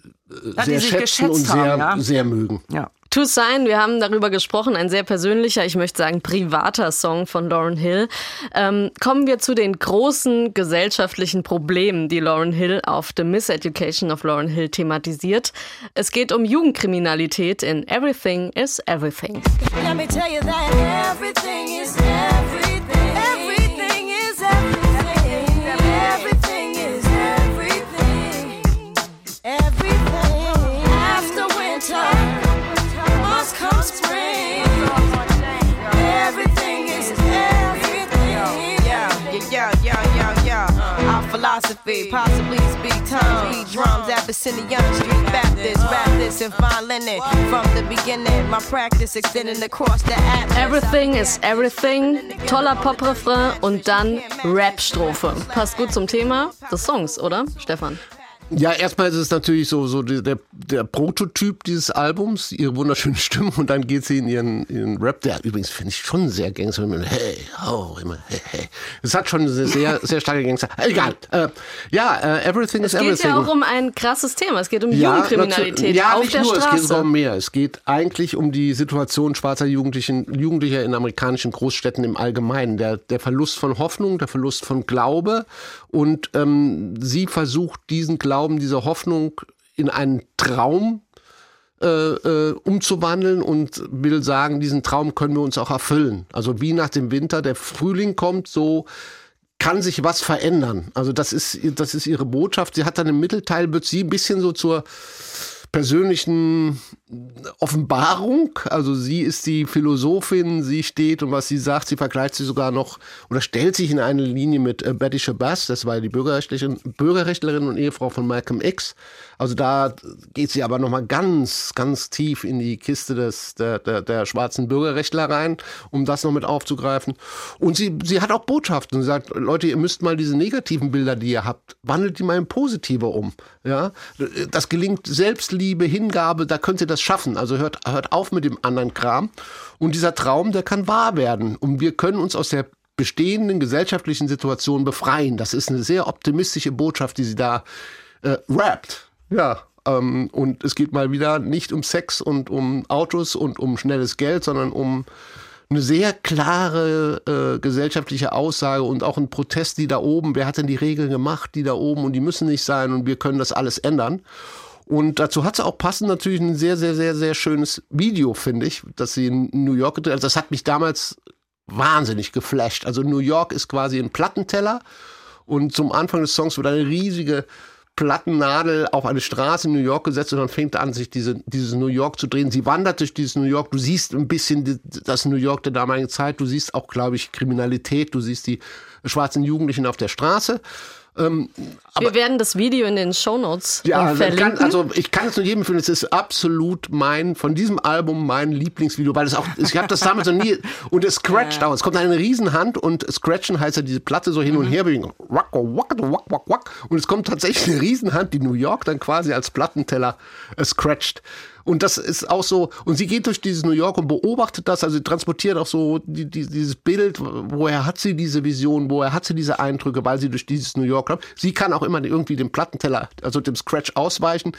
Ja, sehr schätzen und sehr, haben, ja. sehr mögen. Ja. To Sign, wir haben darüber gesprochen, ein sehr persönlicher, ich möchte sagen privater Song von Lauren Hill. Ähm, kommen wir zu den großen gesellschaftlichen Problemen, die Lauren Hill auf The Miseducation of Lauren Hill thematisiert. Es geht um Jugendkriminalität in Everything is Everything. Let me tell you that everything is philosophy, possibly speak tongues, beat drums, Abyssinian Street Baptist, rap this and fine linen. From the beginning, my practice extending across the atlas. Everything is Everything, toller Pop-Refrain und dann Rap-Strophe. Passt gut zum Thema des Songs, oder, Stefan? Ja, erstmal ist es natürlich so, so der, der Prototyp dieses Albums, ihre wunderschöne Stimme und dann geht sie in ihren, ihren Rap, der übrigens finde ich schon sehr Gangster, immer hey, oh, immer hey, hey. Es hat schon eine sehr, sehr starke Gangster. Egal. Äh, ja, äh, Everything Es is geht Everything. ja auch um ein krasses Thema. Es geht um Ja, Jugendkriminalität ja, auf nicht der nur, Straße. es geht sogar um mehr. Es geht eigentlich um die Situation schwarzer Jugendlichen, Jugendlicher in amerikanischen Großstädten im Allgemeinen. Der, der Verlust von Hoffnung, der Verlust von Glaube. Und ähm, sie versucht, diesen Glauben, diese Hoffnung in einen Traum äh, äh, umzuwandeln und will sagen, diesen Traum können wir uns auch erfüllen. Also wie nach dem Winter der Frühling kommt, so kann sich was verändern. Also das ist, das ist ihre Botschaft. Sie hat dann im Mittelteil, wird sie ein bisschen so zur persönlichen Offenbarung. Also sie ist die Philosophin, sie steht und was sie sagt, sie vergleicht sie sogar noch oder stellt sich in eine Linie mit äh, Betty Shabazz, das war die Bürgerrechtlerin, Bürgerrechtlerin und Ehefrau von Malcolm X. Also da geht sie aber nochmal ganz, ganz tief in die Kiste des, der, der, der schwarzen Bürgerrechtler rein, um das noch mit aufzugreifen. Und sie, sie hat auch Botschaften. Sie sagt, Leute, ihr müsst mal diese negativen Bilder, die ihr habt, wandelt die mal in positive um. Ja, das gelingt Selbstliebe, Hingabe, da könnt ihr das schaffen. Also hört, hört auf mit dem anderen Kram. Und dieser Traum, der kann wahr werden. Und wir können uns aus der bestehenden gesellschaftlichen Situation befreien. Das ist eine sehr optimistische Botschaft, die sie da äh, rappt. Ja, ähm, und es geht mal wieder nicht um Sex und um Autos und um schnelles Geld, sondern um eine sehr klare äh, gesellschaftliche Aussage und auch ein Protest, die da oben, wer hat denn die Regeln gemacht, die da oben und die müssen nicht sein und wir können das alles ändern. Und dazu hat sie auch passend natürlich ein sehr, sehr, sehr, sehr schönes Video, finde ich, dass sie in New York gedreht hat. Also das hat mich damals wahnsinnig geflasht. Also New York ist quasi ein Plattenteller und zum Anfang des Songs wird eine riesige Plattennadel auf eine Straße in New York gesetzt und dann fängt an, sich diese, dieses New York zu drehen. Sie wandert durch dieses New York. Du siehst ein bisschen das New York der damaligen Zeit. Du siehst auch, glaube ich, Kriminalität. Du siehst die schwarzen Jugendlichen auf der Straße. Ähm, Wir werden das Video in den Shownotes ja, äh, man verlinken. kann, also ich kann es nur jedem empfehlen. Es ist absolut mein, von diesem Album mein Lieblingsvideo, weil es auch, ich habe das damals noch nie, und es scratcht auch. Es kommt eine Riesenhand und scratchen heißt ja diese Platte so hin und her bewegen. Wack, wack, wack, wack, wack. Und es kommt tatsächlich eine Riesenhand, die New York dann quasi als Plattenteller äh, scratcht. Und das ist auch so, und sie geht durch dieses New York und beobachtet das, also sie transportiert auch so die, die, dieses Bild, woher hat sie diese Vision, woher hat sie diese Eindrücke, weil sie durch dieses New York kommt. Sie kann auch immer irgendwie dem Plattenteller, also dem Scratch ausweichen.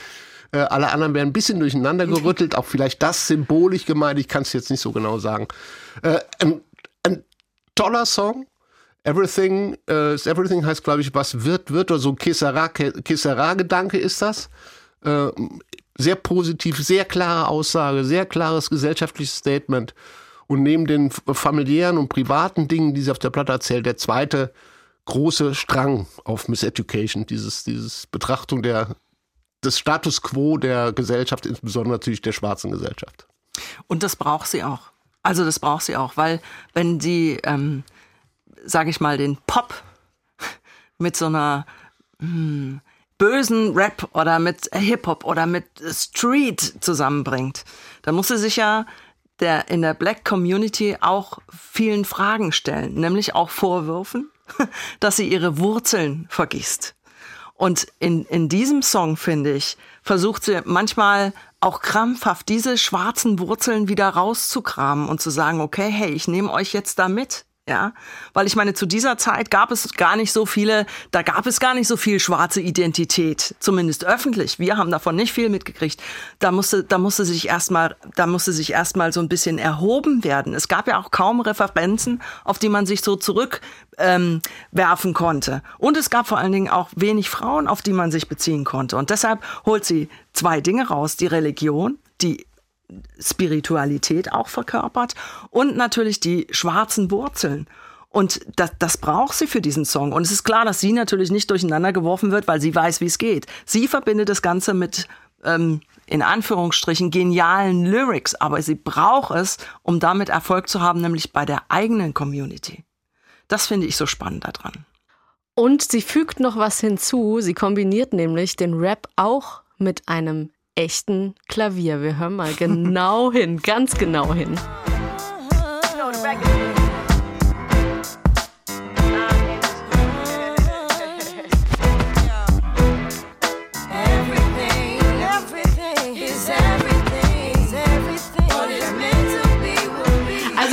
Äh, alle anderen werden ein bisschen durcheinander gerüttelt, auch vielleicht das symbolisch gemeint, ich kann es jetzt nicht so genau sagen. Äh, ein, ein toller Song, Everything, äh, Everything heißt, glaube ich, was wird, wird, oder so Kissera-Gedanke ist das. Äh, sehr positiv, sehr klare Aussage, sehr klares gesellschaftliches Statement. Und neben den familiären und privaten Dingen, die sie auf der Platte erzählt, der zweite große Strang auf Miseducation, dieses, dieses Betrachtung der, des Status quo der Gesellschaft, insbesondere natürlich der schwarzen Gesellschaft. Und das braucht sie auch. Also das braucht sie auch, weil wenn sie, ähm, sage ich mal, den Pop mit so einer hm, bösen Rap oder mit Hip-Hop oder mit Street zusammenbringt, dann muss sie sich ja der, in der Black Community auch vielen Fragen stellen, nämlich auch Vorwürfen, dass sie ihre Wurzeln vergisst. Und in, in diesem Song, finde ich, versucht sie manchmal auch krampfhaft diese schwarzen Wurzeln wieder rauszukramen und zu sagen, okay, hey, ich nehme euch jetzt da mit. Ja, weil ich meine, zu dieser Zeit gab es gar nicht so viele, da gab es gar nicht so viel schwarze Identität, zumindest öffentlich. Wir haben davon nicht viel mitgekriegt. Da musste, da musste sich erstmal, da musste sich erstmal so ein bisschen erhoben werden. Es gab ja auch kaum Referenzen, auf die man sich so zurück ähm, werfen konnte. Und es gab vor allen Dingen auch wenig Frauen, auf die man sich beziehen konnte. Und deshalb holt sie zwei Dinge raus: die Religion, die Spiritualität auch verkörpert und natürlich die schwarzen Wurzeln. Und das, das braucht sie für diesen Song. Und es ist klar, dass sie natürlich nicht durcheinander geworfen wird, weil sie weiß, wie es geht. Sie verbindet das Ganze mit, ähm, in Anführungsstrichen, genialen Lyrics. Aber sie braucht es, um damit Erfolg zu haben, nämlich bei der eigenen Community. Das finde ich so spannend daran. Und sie fügt noch was hinzu. Sie kombiniert nämlich den Rap auch mit einem echten Klavier. Wir hören mal genau hin, ganz genau hin.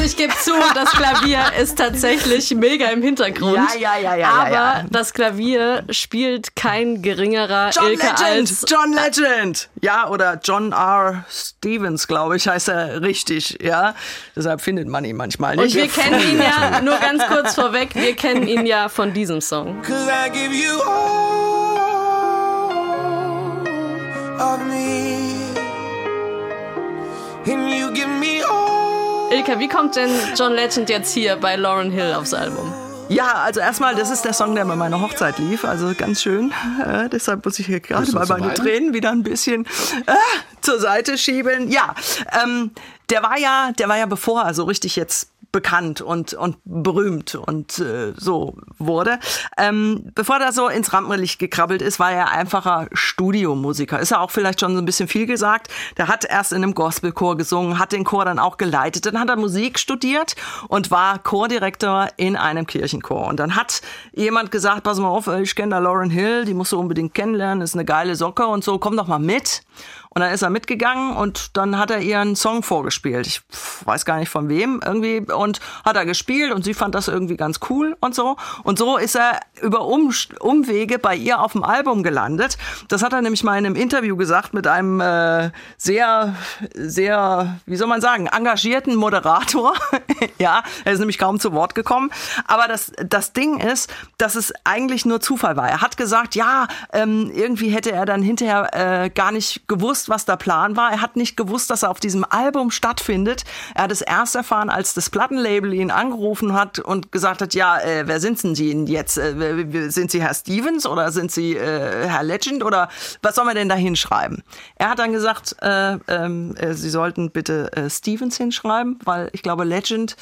Also ich gebe zu, das Klavier ist tatsächlich mega im Hintergrund. Ja, ja, ja, ja. Aber ja, ja. das Klavier spielt kein geringerer John Ilke Legend! als John Legend! Ja, oder John R. Stevens, glaube ich, heißt er richtig, ja. Deshalb findet man ihn manchmal nicht. Und wir kennen ihn ja, nur ganz kurz vorweg, wir kennen ihn ja von diesem Song. Cause I give you all of me. And you give me all. Ilka, wie kommt denn John Legend jetzt hier bei Lauren Hill aufs Album? Ja, also erstmal, das ist der Song, der bei meiner Hochzeit lief, also ganz schön. Äh, deshalb muss ich hier gerade mal meine weinen? Tränen wieder ein bisschen äh, zur Seite schieben. Ja, ähm, der war ja, der war ja bevor er so richtig jetzt bekannt und, und berühmt und äh, so wurde. Ähm, bevor er so ins Rampenlicht gekrabbelt ist, war er einfacher Studiomusiker. Ist ja auch vielleicht schon so ein bisschen viel gesagt. Der hat erst in einem Gospelchor gesungen, hat den Chor dann auch geleitet. Dann hat er Musik studiert und war Chordirektor in einem Kirchenchor. Und dann hat jemand gesagt, pass mal auf, ich kenne da Lauren Hill, die musst du unbedingt kennenlernen, ist eine geile Socke und so, komm doch mal mit. Und dann ist er mitgegangen und dann hat er ihr einen Song vorgespielt. Ich weiß gar nicht von wem irgendwie. Und hat er gespielt und sie fand das irgendwie ganz cool und so. Und so ist er über um Umwege bei ihr auf dem Album gelandet. Das hat er nämlich mal in einem Interview gesagt mit einem äh, sehr, sehr, wie soll man sagen, engagierten Moderator. ja, er ist nämlich kaum zu Wort gekommen. Aber das, das Ding ist, dass es eigentlich nur Zufall war. Er hat gesagt, ja, ähm, irgendwie hätte er dann hinterher äh, gar nicht gewusst, was der Plan war. Er hat nicht gewusst, dass er auf diesem Album stattfindet. Er hat es erst erfahren, als das Plattenlabel ihn angerufen hat und gesagt hat, ja, äh, wer sind denn Sie jetzt? Äh, sind Sie Herr Stevens oder sind Sie äh, Herr Legend oder was soll man denn da hinschreiben? Er hat dann gesagt, äh, ähm, äh, Sie sollten bitte äh, Stevens hinschreiben, weil ich glaube, Legend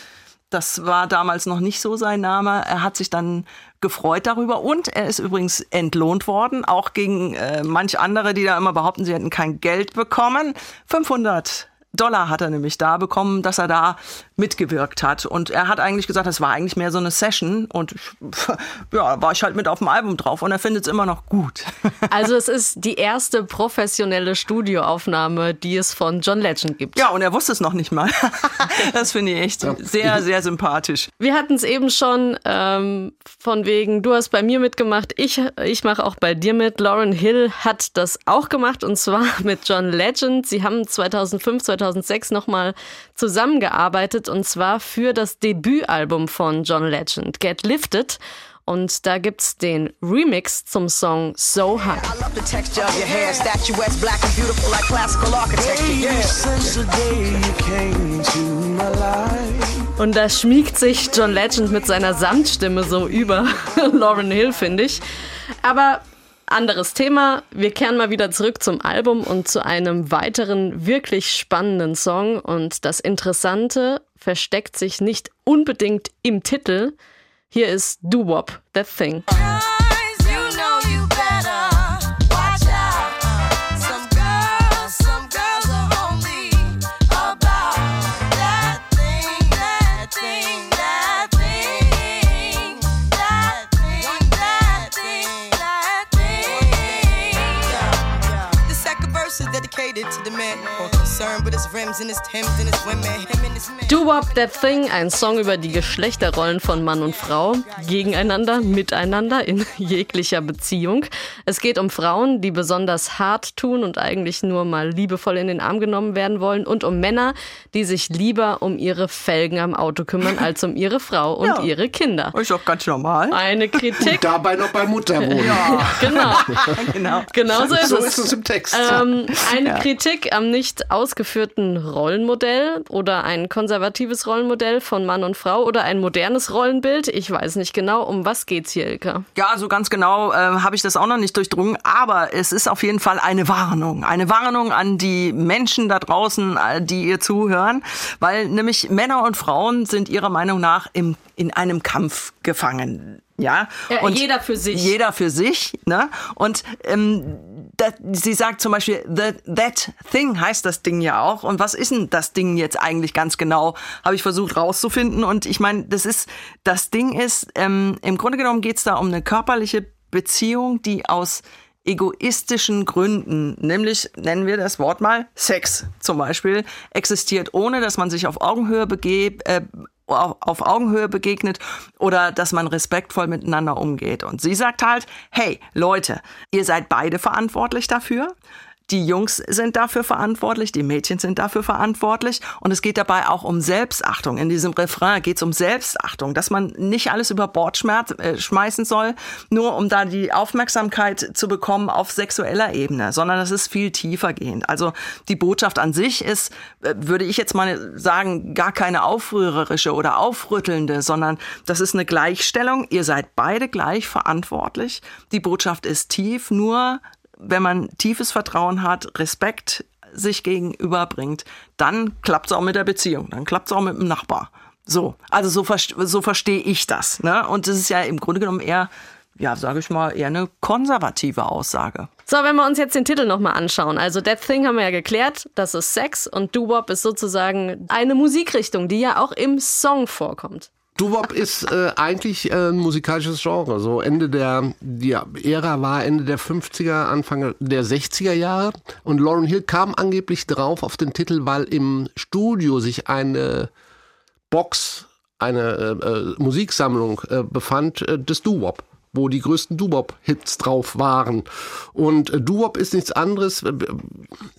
das war damals noch nicht so sein Name. Er hat sich dann gefreut darüber und er ist übrigens entlohnt worden, auch gegen äh, manch andere, die da immer behaupten, sie hätten kein Geld bekommen. 500 Dollar hat er nämlich da bekommen, dass er da mitgewirkt hat. Und er hat eigentlich gesagt, das war eigentlich mehr so eine Session und ich, ja, war ich halt mit auf dem Album drauf und er findet es immer noch gut. Also es ist die erste professionelle Studioaufnahme, die es von John Legend gibt. Ja, und er wusste es noch nicht mal. Das finde ich echt sehr, sehr sympathisch. Wir hatten es eben schon ähm, von wegen, du hast bei mir mitgemacht, ich, ich mache auch bei dir mit. Lauren Hill hat das auch gemacht und zwar mit John Legend. Sie haben 2005, 2006 nochmal zusammengearbeitet und zwar für das Debütalbum von John Legend, Get Lifted. Und da gibt's den Remix zum Song So High. I love the texture of your hair, statuesque, black and beautiful like classical architecture. Yeah. Since the day you came into my life. Und da schmiegt sich John Legend mit seiner Samtstimme so über Lauren Hill, finde ich. Aber anderes Thema. Wir kehren mal wieder zurück zum Album und zu einem weiteren wirklich spannenden Song. Und das Interessante versteckt sich nicht unbedingt im Titel. Hier ist Do Wop, That Thing. You Do Wop That Thing, ein Song über die Geschlechterrollen von Mann und Frau, gegeneinander, miteinander in jeglicher Beziehung. Es geht um Frauen, die besonders hart tun und eigentlich nur mal liebevoll in den Arm genommen werden wollen und um Männer, die sich lieber um ihre Felgen am Auto kümmern als um ihre Frau und Ja. ihre Kinder. Ist doch ganz normal. Eine Kritik. Und dabei noch bei Mutterwohnen. Ja, Genau. genau. Genau so ist So es. ist es im Text. Ähm, eine Ja. Kritik am nicht ausgeführten Rollenmodell oder ein konservatives Rollenmodell von Mann und Frau oder ein modernes Rollenbild. Ich weiß nicht genau, um was geht's hier, Ilka? Ja, so ganz genau äh, habe ich das auch noch nicht durchdrungen, aber es ist auf jeden Fall eine Warnung. Eine Warnung an die Menschen da draußen, äh, die ihr zuhören, weil nämlich Männer und Frauen sind ihrer Meinung nach im, in einem Kampf gefangen. Ja, Ja, jeder für sich. Jeder für sich, ne? Und ähm, das, sie sagt zum Beispiel, that, that thing heißt das Ding ja auch. Und was ist denn das Ding jetzt eigentlich ganz genau? Habe ich versucht rauszufinden. Und ich meine, das ist, das Ding ist, ähm, im Grunde genommen geht es da um eine körperliche Beziehung, die aus egoistischen Gründen, nämlich nennen wir das Wort mal Sex zum Beispiel, existiert, ohne dass man sich auf Augenhöhe begebt, äh, auf Augenhöhe begegnet oder dass man respektvoll miteinander umgeht. Und sie sagt halt, hey Leute, ihr seid beide verantwortlich dafür. Die Jungs sind dafür verantwortlich, die Mädchen sind dafür verantwortlich und es geht dabei auch um Selbstachtung. In diesem Refrain geht es um Selbstachtung, dass man nicht alles über Bord schmerz, äh, schmeißen soll, nur um da die Aufmerksamkeit zu bekommen auf sexueller Ebene, sondern das ist viel tiefer gehend. Also die Botschaft an sich ist, äh, würde ich jetzt mal sagen, gar keine aufrührerische oder aufrüttelnde, sondern das ist eine Gleichstellung. Ihr seid beide gleich verantwortlich. Die Botschaft ist tief, nur wenn man tiefes Vertrauen hat, Respekt sich gegenüberbringt, dann klappt es auch mit der Beziehung, dann klappt es auch mit dem Nachbar. So, also so, so verstehe ich das. Ne? Und das ist ja im Grunde genommen eher, ja, sage ich mal, eher eine konservative Aussage. So, wenn wir uns jetzt den Titel nochmal anschauen. Also That Thing haben wir ja geklärt, das ist Sex und Doo-Wop ist sozusagen eine Musikrichtung, die ja auch im Song vorkommt. Doo-Wop ist äh, eigentlich äh, ein musikalisches Genre. So Ende der, die Ära war Ende der 50er, Anfang der 60er Jahre. Und Lauren Hill kam angeblich drauf auf den Titel, weil im Studio sich eine Box, eine äh, äh, Musiksammlung äh, befand äh, des Doo-Wop wo die größten Doo-Wop-Hits drauf waren. Und äh, Doo-Wop ist nichts anderes.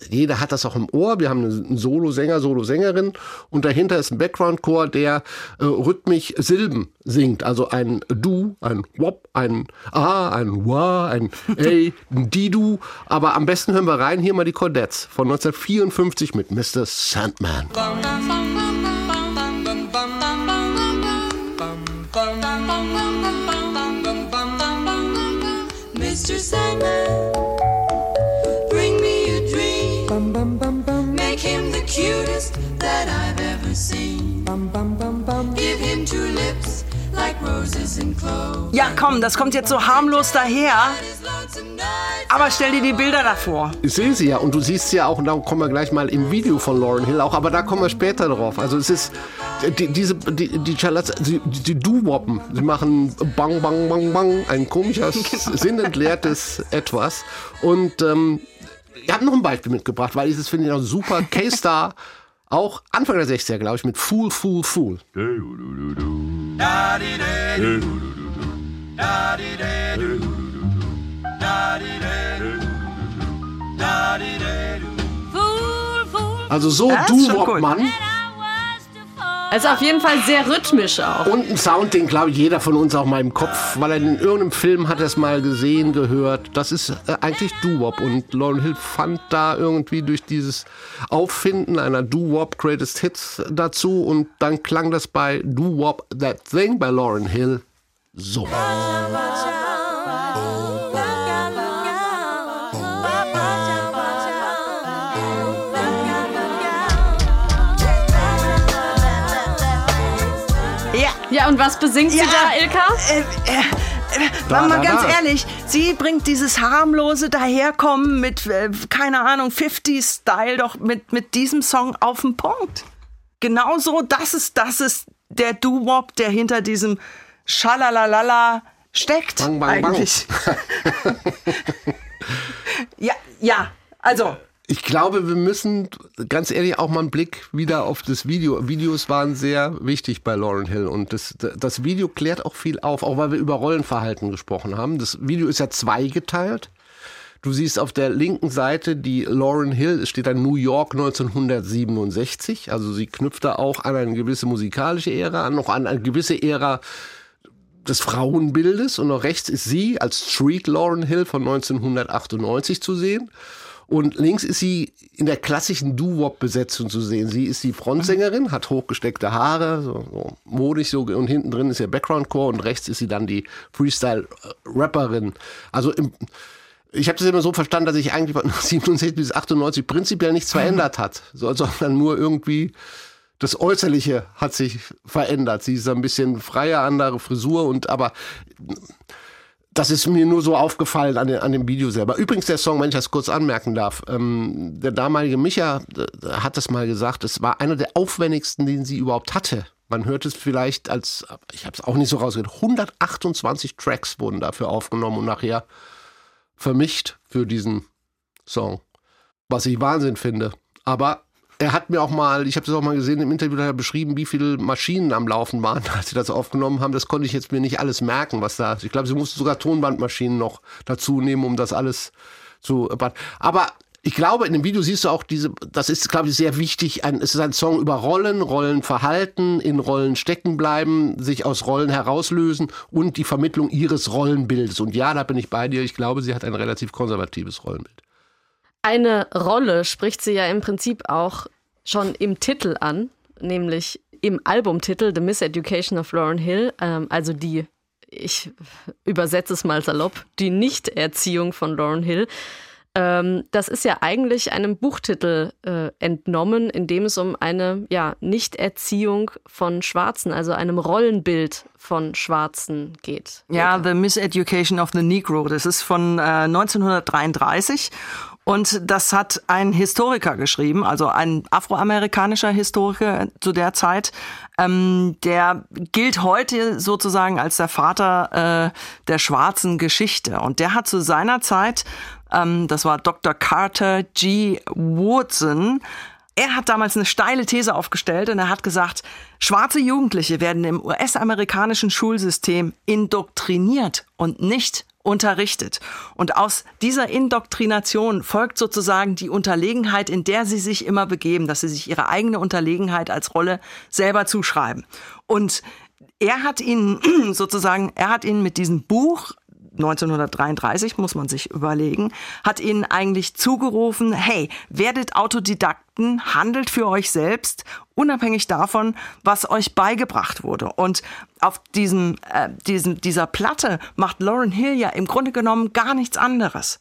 Jeder hat das auch im Ohr. Wir haben einen Solo-Sänger, Solo-Sängerin und dahinter ist ein Background-Chor, der äh, rhythmisch Silben singt. Also ein Du, ein Wop, ein A, ein Wa, ein A, ein Didu. Aber am besten hören wir rein hier mal die Cordettes von 1954 mit Mr. Sandman. Seen. Give him two lips like roses and cloves. Ja, komm, das kommt jetzt so harmlos daher, aber stell dir die Bilder davor. Ich sehe sie ja und du siehst sie ja auch und da kommen wir gleich mal im Video von Lauren Hill auch, aber da kommen wir später drauf. Also es ist die, diese die, die Charlotte, die, die Du-Woppen, sie machen Bang Bang Bang Bang, ein komisches, sinnentleertes Etwas und ähm, ich habe noch ein Beispiel mitgebracht, weil ich das finde ich noch super. K-Star, auch Anfang der 60er, glaube ich, mit Fool, Fool, Fool. Also so ist schon Du-Wop, cool. Also auf jeden Fall sehr rhythmisch auch. Und ein Sound, den glaube ich jeder von uns auch mal im Kopf, weil er in irgendeinem Film hat er es mal gesehen, gehört. Das ist äh, eigentlich Doo-Wop und Lauren Hill fand da irgendwie durch dieses Auffinden einer Doo-Wop Greatest Hits dazu und dann klang das bei Doo-Wop That Thing bei Lauren Hill so. Ja, und was besingt sie Ja. da, Ilka? äh, äh, äh, Da, mal da, ganz da. ehrlich, sie bringt dieses harmlose Daherkommen mit, äh, keine Ahnung, 50-Style doch mit, mit diesem Song auf den Punkt. Genauso, das ist, das ist der Doo-Wop, der hinter diesem Schalalalala steckt. Bang, bang, bang. eigentlich. ja, ja, also. Ich glaube, wir müssen ganz ehrlich auch mal einen Blick wieder auf das Video. Videos waren sehr wichtig bei Lauren Hill und das, das Video klärt auch viel auf, auch weil wir über Rollenverhalten gesprochen haben. Das Video ist ja zweigeteilt. Du siehst auf der linken Seite die Lauren Hill, es steht da New York 1967. Also sie knüpft da auch an eine gewisse musikalische Ära an, noch an eine gewisse Ära des Frauenbildes. Und noch rechts ist sie als Street Lauren Hill von 1998 zu sehen. Und links ist sie in der klassischen Doo-Wop-Besetzung zu sehen. Sie ist die Frontsängerin, hat hochgesteckte Haare, so, so modig so und hinten drin ist ihr Background-Core und rechts ist sie dann die Freestyle-Rapperin. Also im, ich habe das immer so verstanden, dass sich eigentlich von 67 bis 98 prinzipiell nichts verändert hat, sondern nur irgendwie das Äußerliche hat sich verändert. Sie ist ein bisschen freier, andere Frisur und aber das ist mir nur so aufgefallen an, den, an dem Video selber. Übrigens der Song, wenn ich das kurz anmerken darf, ähm, der damalige Micha äh, hat das mal gesagt, es war einer der aufwendigsten, den sie überhaupt hatte. Man hört es vielleicht als, ich habe es auch nicht so rausgehört, 128 Tracks wurden dafür aufgenommen und nachher vermischt für diesen Song. Was ich Wahnsinn finde. Aber er hat mir auch mal, ich habe das auch mal gesehen im Interview, hat er beschrieben, wie viele Maschinen am Laufen waren, als sie das aufgenommen haben. Das konnte ich jetzt mir nicht alles merken, was da. Ich glaube, sie mussten sogar Tonbandmaschinen noch dazu nehmen, um das alles zu. Aber ich glaube, in dem Video siehst du auch diese, das ist, glaube ich, sehr wichtig. Ein, es ist ein Song über Rollen, Rollenverhalten, in Rollen stecken bleiben, sich aus Rollen herauslösen und die Vermittlung ihres Rollenbildes. Und ja, da bin ich bei dir. Ich glaube, sie hat ein relativ konservatives Rollenbild. Eine Rolle spricht sie ja im Prinzip auch schon im Titel an, nämlich im Albumtitel The Miseducation of Lauren Hill, ähm, also die, ich übersetze es mal salopp, die Nichterziehung von Lauren Hill. Ähm, das ist ja eigentlich einem Buchtitel äh, entnommen, in dem es um eine ja, Nichterziehung von Schwarzen, also einem Rollenbild von Schwarzen geht. Ja, The Miseducation of the Negro. Das ist von äh, 1933 und das hat ein Historiker geschrieben, also ein afroamerikanischer Historiker zu der Zeit. Ähm, der gilt heute sozusagen als der Vater äh, der schwarzen Geschichte. Und der hat zu seiner Zeit, ähm, das war Dr. Carter G. Woodson, er hat damals eine steile These aufgestellt und er hat gesagt, schwarze Jugendliche werden im US-amerikanischen Schulsystem indoktriniert und nicht unterrichtet. Und aus dieser Indoktrination folgt sozusagen die Unterlegenheit, in der sie sich immer begeben, dass sie sich ihre eigene Unterlegenheit als Rolle selber zuschreiben. Und er hat ihnen sozusagen, er hat ihnen mit diesem Buch 1933, muss man sich überlegen, hat ihnen eigentlich zugerufen, hey, werdet Autodidakten, handelt für euch selbst, unabhängig davon, was euch beigebracht wurde. Und auf diesem, äh, diesem, dieser Platte macht Lauren Hill ja im Grunde genommen gar nichts anderes.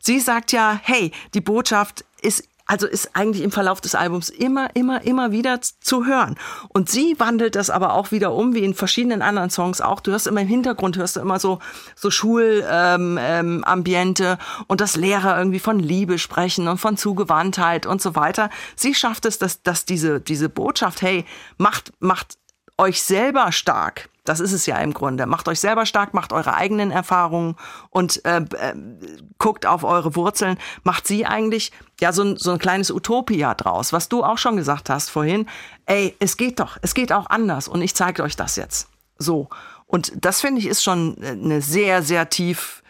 Sie sagt ja, hey, die Botschaft ist also ist eigentlich im Verlauf des Albums immer, immer, immer wieder zu hören. Und sie wandelt das aber auch wieder um, wie in verschiedenen anderen Songs auch. Du hörst immer im Hintergrund, hörst du immer so, so Schulambiente ähm, ähm, und dass Lehrer irgendwie von Liebe sprechen und von Zugewandtheit und so weiter. Sie schafft es, dass, dass diese, diese Botschaft, hey, macht, macht euch selber stark. Das ist es ja im Grunde. Macht euch selber stark, macht eure eigenen Erfahrungen und äh, äh, guckt auf eure Wurzeln. Macht sie eigentlich ja so ein, so ein kleines Utopia draus, was du auch schon gesagt hast vorhin. Ey, es geht doch, es geht auch anders und ich zeige euch das jetzt. So. Und das finde ich ist schon eine sehr, sehr tief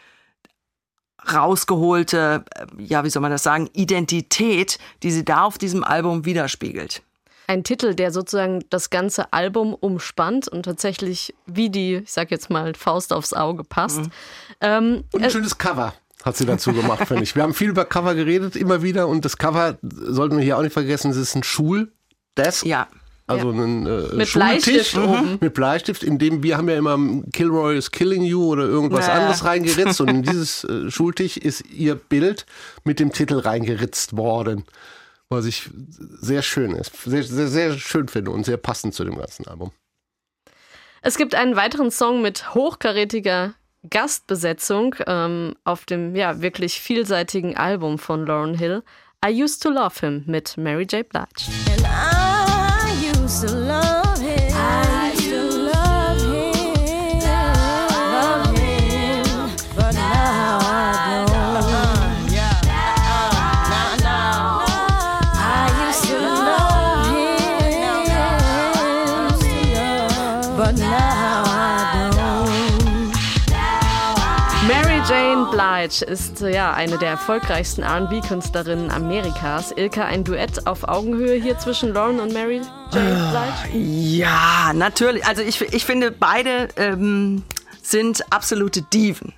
rausgeholte, äh, ja, wie soll man das sagen, Identität, die sie da auf diesem Album widerspiegelt ein Titel, der sozusagen das ganze Album umspannt und tatsächlich wie die, ich sag jetzt mal, Faust aufs Auge passt. Mhm. Ähm, und ein schönes Cover hat sie dazu gemacht, finde ich. Wir haben viel über Cover geredet, immer wieder. Und das Cover sollten wir hier auch nicht vergessen, es ist ein Schuldesk. Ja. Also ja. ein äh, mit Bleistift mhm. mit Bleistift, in dem wir haben ja immer Kilroy is killing you oder irgendwas ja. anderes reingeritzt und in dieses äh, Schultisch ist ihr Bild mit dem Titel reingeritzt worden was ich sehr schön ist, sehr, sehr, sehr schön finde und sehr passend zu dem ganzen Album. Es gibt einen weiteren Song mit hochkarätiger Gastbesetzung ähm, auf dem ja wirklich vielseitigen Album von Lauren Hill. I Used to Love Him mit Mary J. Blige. And I used to love Blige ist ja eine der erfolgreichsten R&B-Künstlerinnen Amerikas. Ilka, ein Duett auf Augenhöhe hier zwischen Lauren und Mary J. Blige? Ja, natürlich. Also ich, ich finde, beide ähm, sind absolute Diven.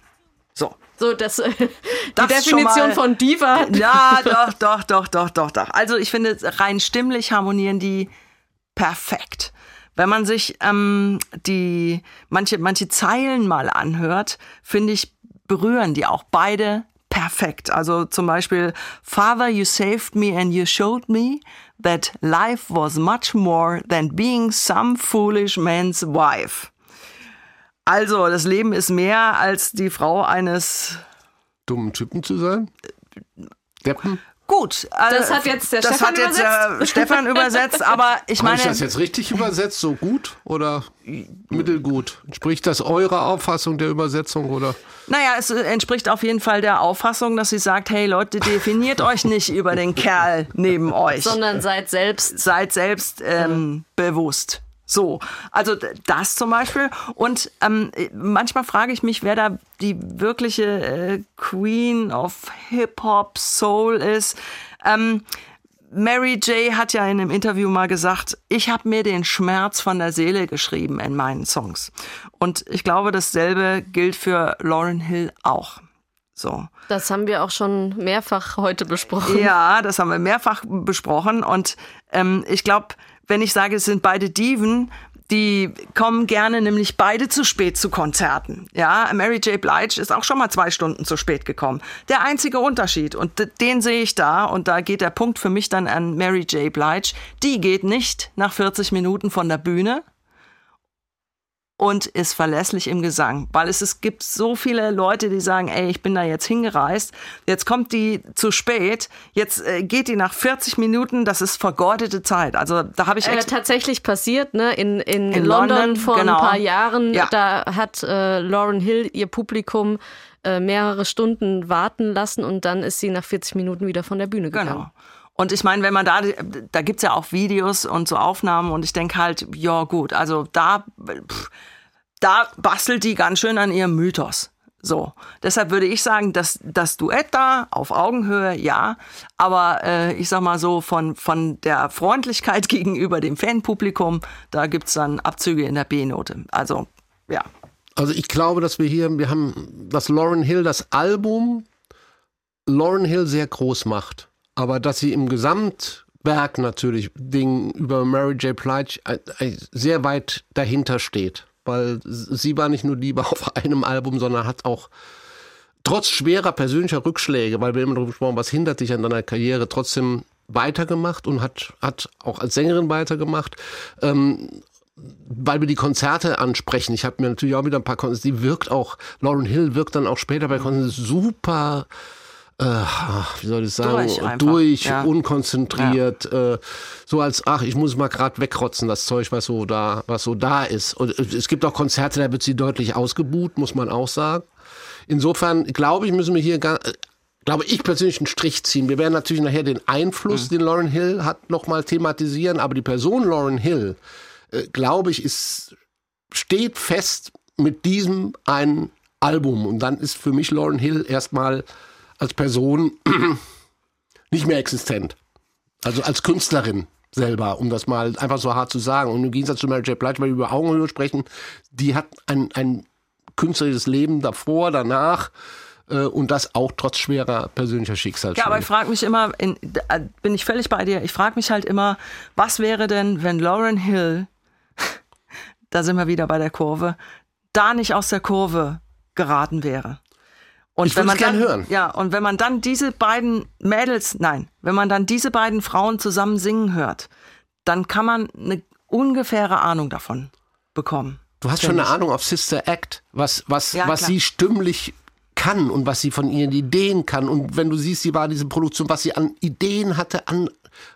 So. So, das, äh, die Das Definition mal- von Diva. Ja, doch, doch, doch, doch, doch, doch. Also ich finde, rein stimmlich harmonieren die perfekt. Wenn man sich ähm, die manche, manche Zeilen mal anhört, finde ich, berühren die auch beide perfekt. Also zum Beispiel, Father, you saved me and you showed me that life was much more than being some foolish man's wife. Also, das Leben ist mehr als die Frau eines Dummen Typen zu sein? Deppen? Gut, äh, Das hat jetzt der das Stefan hat jetzt übersetzt. äh, Stefan übersetzt, aber ich Habe meine, ich das jetzt richtig übersetzt? So gut oder mittelgut? Entspricht das eurer Auffassung der Übersetzung oder? naja, es äh, entspricht auf jeden Fall der Auffassung, dass sie sagt, hey Leute, definiert euch nicht über den Kerl neben euch, Sondern seid selbst. seid selbst ähm, bewusst. So, also das zum Beispiel. Und ähm, manchmal frage ich mich, wer da die wirkliche äh, Queen of Hip-Hop Soul ist. Ähm, Mary J. hat ja in einem Interview mal gesagt, ich habe mir den Schmerz von der Seele geschrieben in meinen Songs. Und ich glaube, dasselbe gilt für Lauren Hill auch. So. Das haben wir auch schon mehrfach heute besprochen. Ja, das haben wir mehrfach besprochen. Und ähm, ich glaube, wenn ich sage, es sind beide Diven, die kommen gerne nämlich beide zu spät zu Konzerten. Ja, Mary J. Blige ist auch schon mal zwei Stunden zu spät gekommen. Der einzige Unterschied, und den sehe ich da, und da geht der Punkt für mich dann an Mary J. Blige, die geht nicht nach 40 Minuten von der Bühne, und ist verlässlich im Gesang, weil es, es gibt so viele Leute, die sagen, ey, ich bin da jetzt hingereist, jetzt kommt die zu spät, jetzt äh, geht die nach 40 Minuten, das ist vergeudete Zeit. Also da habe ich Äh, tatsächlich passiert, ne? In, in, In London, London, vor genau. ein paar Jahren, Ja. da hat äh, Lauren Hill ihr Publikum äh, mehrere Stunden warten lassen und dann ist sie nach 40 Minuten wieder von der Bühne gegangen. Genau. Und ich meine, wenn man da, da gibt's ja auch Videos und so Aufnahmen und ich denke halt, ja gut, also da, pff, da bastelt die ganz schön an ihrem Mythos. So, deshalb würde ich sagen, dass das Duett da auf Augenhöhe, ja, aber äh, ich sag mal so, von, von der Freundlichkeit gegenüber dem Fanpublikum, da gibt's dann Abzüge in der B-Note. Also, ja. Also ich glaube, dass wir hier, wir haben, dass Lauren Hill das Album Lauren Hill sehr groß macht. Aber dass sie im Gesamtwerk natürlich Ding über Mary J. Blige äh, äh, sehr weit dahinter steht. Weil sie war nicht nur Liebe auf einem Album, sondern hat auch trotz schwerer persönlicher Rückschläge, weil wir immer darüber gesprochen was hindert dich an deiner Karriere, trotzdem weitergemacht und hat, hat auch als Sängerin weitergemacht. Ähm, weil wir die Konzerte ansprechen. Ich habe mir natürlich auch wieder ein paar Konzerte, die wirkt auch, Lauren Hill wirkt dann auch später bei Konzerten super, äh, wie soll ich sagen, Durch durch, ja. unkonzentriert, Äh, so als, ach, ich muss mal gerade wegrotzen, das Zeug, was so da, was so da ist. Und es gibt auch Konzerte, da wird sie deutlich ausgebuht, muss man auch sagen. Insofern, glaube ich, müssen wir hier gar, äh, glaube ich persönlich einen Strich ziehen. Wir werden natürlich nachher den Einfluss, den Lauren Hill hat, nochmal thematisieren, aber die Person Lauren Hill, äh, glaube ich, ist, steht fest mit diesem einen Album. Und dann ist für mich Lauren Hill erstmal als Person nicht mehr existent. Also als Künstlerin selber, um das mal einfach so hart zu sagen. Und im Gegensatz zu Mary J. Blige, weil wir über Augenhöhe sprechen, die hat ein, ein künstlerisches Leben davor, danach äh, und das auch trotz schwerer persönlicher Schicksalsschläge. Ja, aber ich frage mich immer, in, da bin ich völlig bei dir, ich frage mich halt immer, was wäre denn, wenn Lauren Hill, da sind wir wieder bei der Kurve, da nicht aus der Kurve geraten wäre? Und Ich wenn man dann, hören. Ja, und wenn man dann diese beiden Mädels, nein, wenn man dann diese beiden Frauen zusammen singen hört, dann kann man eine ungefähre Ahnung davon bekommen. Du hast schon eine Ahnung auf Sister Act, was, was, Ja, was klar. sie stimmlich kann und was sie von ihren Ideen kann. Und wenn du siehst, sie war diese Produktion, was sie an Ideen hatte, an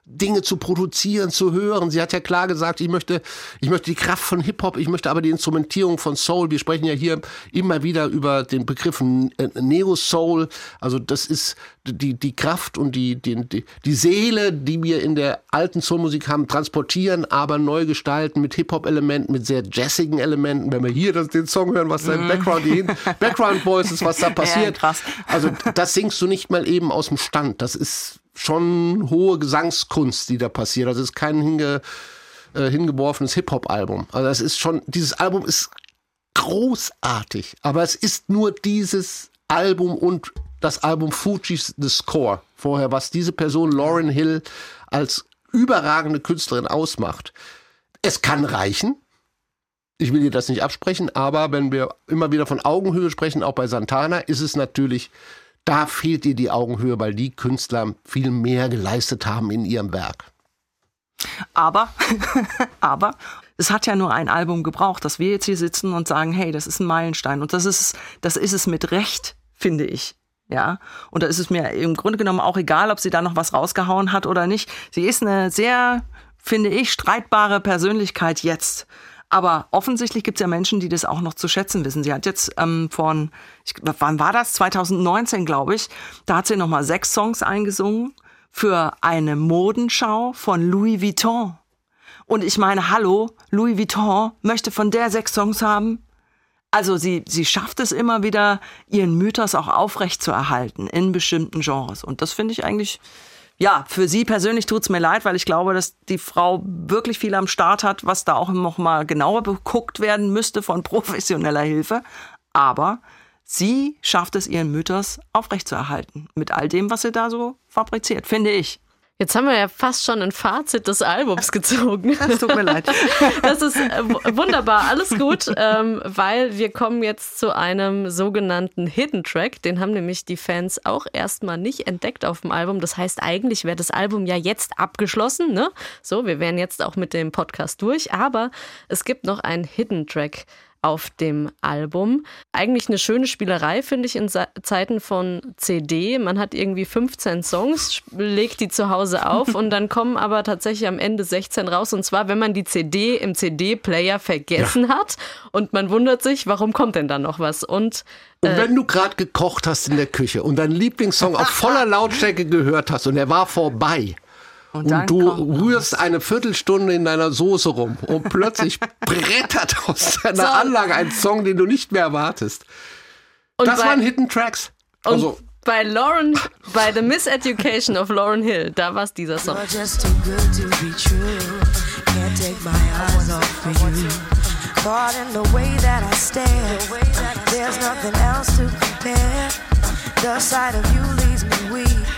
Dinge zu produzieren, zu hören. Sie hat ja klar gesagt, ich möchte, ich möchte die Kraft von Hip-Hop, ich möchte aber die Instrumentierung von Soul. Wir sprechen ja hier immer wieder über den Begriff äh, Neo-Soul. Also das ist die, die Kraft und die, die, die Seele, die wir in der alten Soulmusik haben, transportieren, aber neu gestalten mit Hip-Hop-Elementen, mit sehr jazzigen Elementen. Wenn wir hier das, den Song hören, was da im mhm. Background, die Background Voices, was da passiert. Ja. Also das singst du nicht mal eben aus dem Stand. Das ist schon hohe Gesangskunst, die da passiert. Also es ist kein hinge, äh, hingeworfenes Hip-Hop-Album. Also das ist schon, dieses Album ist großartig, aber es ist nur dieses Album und das Album Fuji's The Score vorher, was diese Person Lauren Hill als überragende Künstlerin ausmacht. Es kann reichen. Ich will dir das nicht absprechen, aber wenn wir immer wieder von Augenhöhe sprechen, auch bei Santana, ist es natürlich, da fehlt dir die Augenhöhe, weil die Künstler viel mehr geleistet haben in ihrem Werk. Aber, aber, es hat ja nur ein Album gebraucht, dass wir jetzt hier sitzen und sagen, hey, das ist ein Meilenstein. Und das ist, das ist es mit Recht, finde ich. Ja, und da ist es mir im Grunde genommen auch egal, ob sie da noch was rausgehauen hat oder nicht. Sie ist eine sehr, finde ich, streitbare Persönlichkeit jetzt. Aber offensichtlich gibt es ja Menschen, die das auch noch zu schätzen wissen. Sie hat jetzt ähm, von, ich, wann war das? 2019, glaube ich. Da hat sie noch mal sechs Songs eingesungen für eine Modenschau von Louis Vuitton. Und ich meine, hallo, Louis Vuitton möchte von der sechs Songs haben. Also sie, sie schafft es immer wieder, ihren Mythos auch aufrecht zu erhalten in bestimmten Genres. Und das finde ich eigentlich, ja, für sie persönlich tut's mir leid, weil ich glaube, dass die Frau wirklich viel am Start hat, was da auch noch mal genauer beguckt werden müsste von professioneller Hilfe. Aber sie schafft es, ihren Mythos aufrechtzuerhalten. Mit all dem, was sie da so fabriziert, finde ich. Jetzt haben wir ja fast schon ein Fazit des Albums gezogen. Das tut mir leid. Das ist äh, wunderbar, alles gut, ähm, weil wir kommen jetzt zu einem sogenannten Hidden Track. Den haben nämlich die Fans auch erstmal nicht entdeckt auf dem Album. Das heißt, eigentlich wäre das Album ja jetzt abgeschlossen. Ne? So, wir wären jetzt auch mit dem Podcast durch. Aber es gibt noch einen Hidden Track auf dem Album. Eigentlich eine schöne Spielerei, finde ich, in Zeiten von CD. Man hat irgendwie 15 Songs, legt die zu Hause auf und dann kommen aber tatsächlich am Ende 16 raus. Und zwar, wenn man die CD im CD-Player vergessen ja. hat und man wundert sich, warum kommt denn da noch was? Und und äh, wenn du gerade gekocht hast in der Küche und deinen Lieblingssong auf voller Lautstärke gehört hast und er war vorbei, und, und du rührst eine Viertelstunde in deiner Soße rum und plötzlich brettert aus deiner so. Anlage ein Song, den du nicht mehr erwartest. Und das waren Hidden Tracks. Also, bei Lauren, bei The Miseducation of Lauren Hill, da war es dieser Song. Caught in the way that I stare. There's nothing else to compare. The sight of you leaves me weak.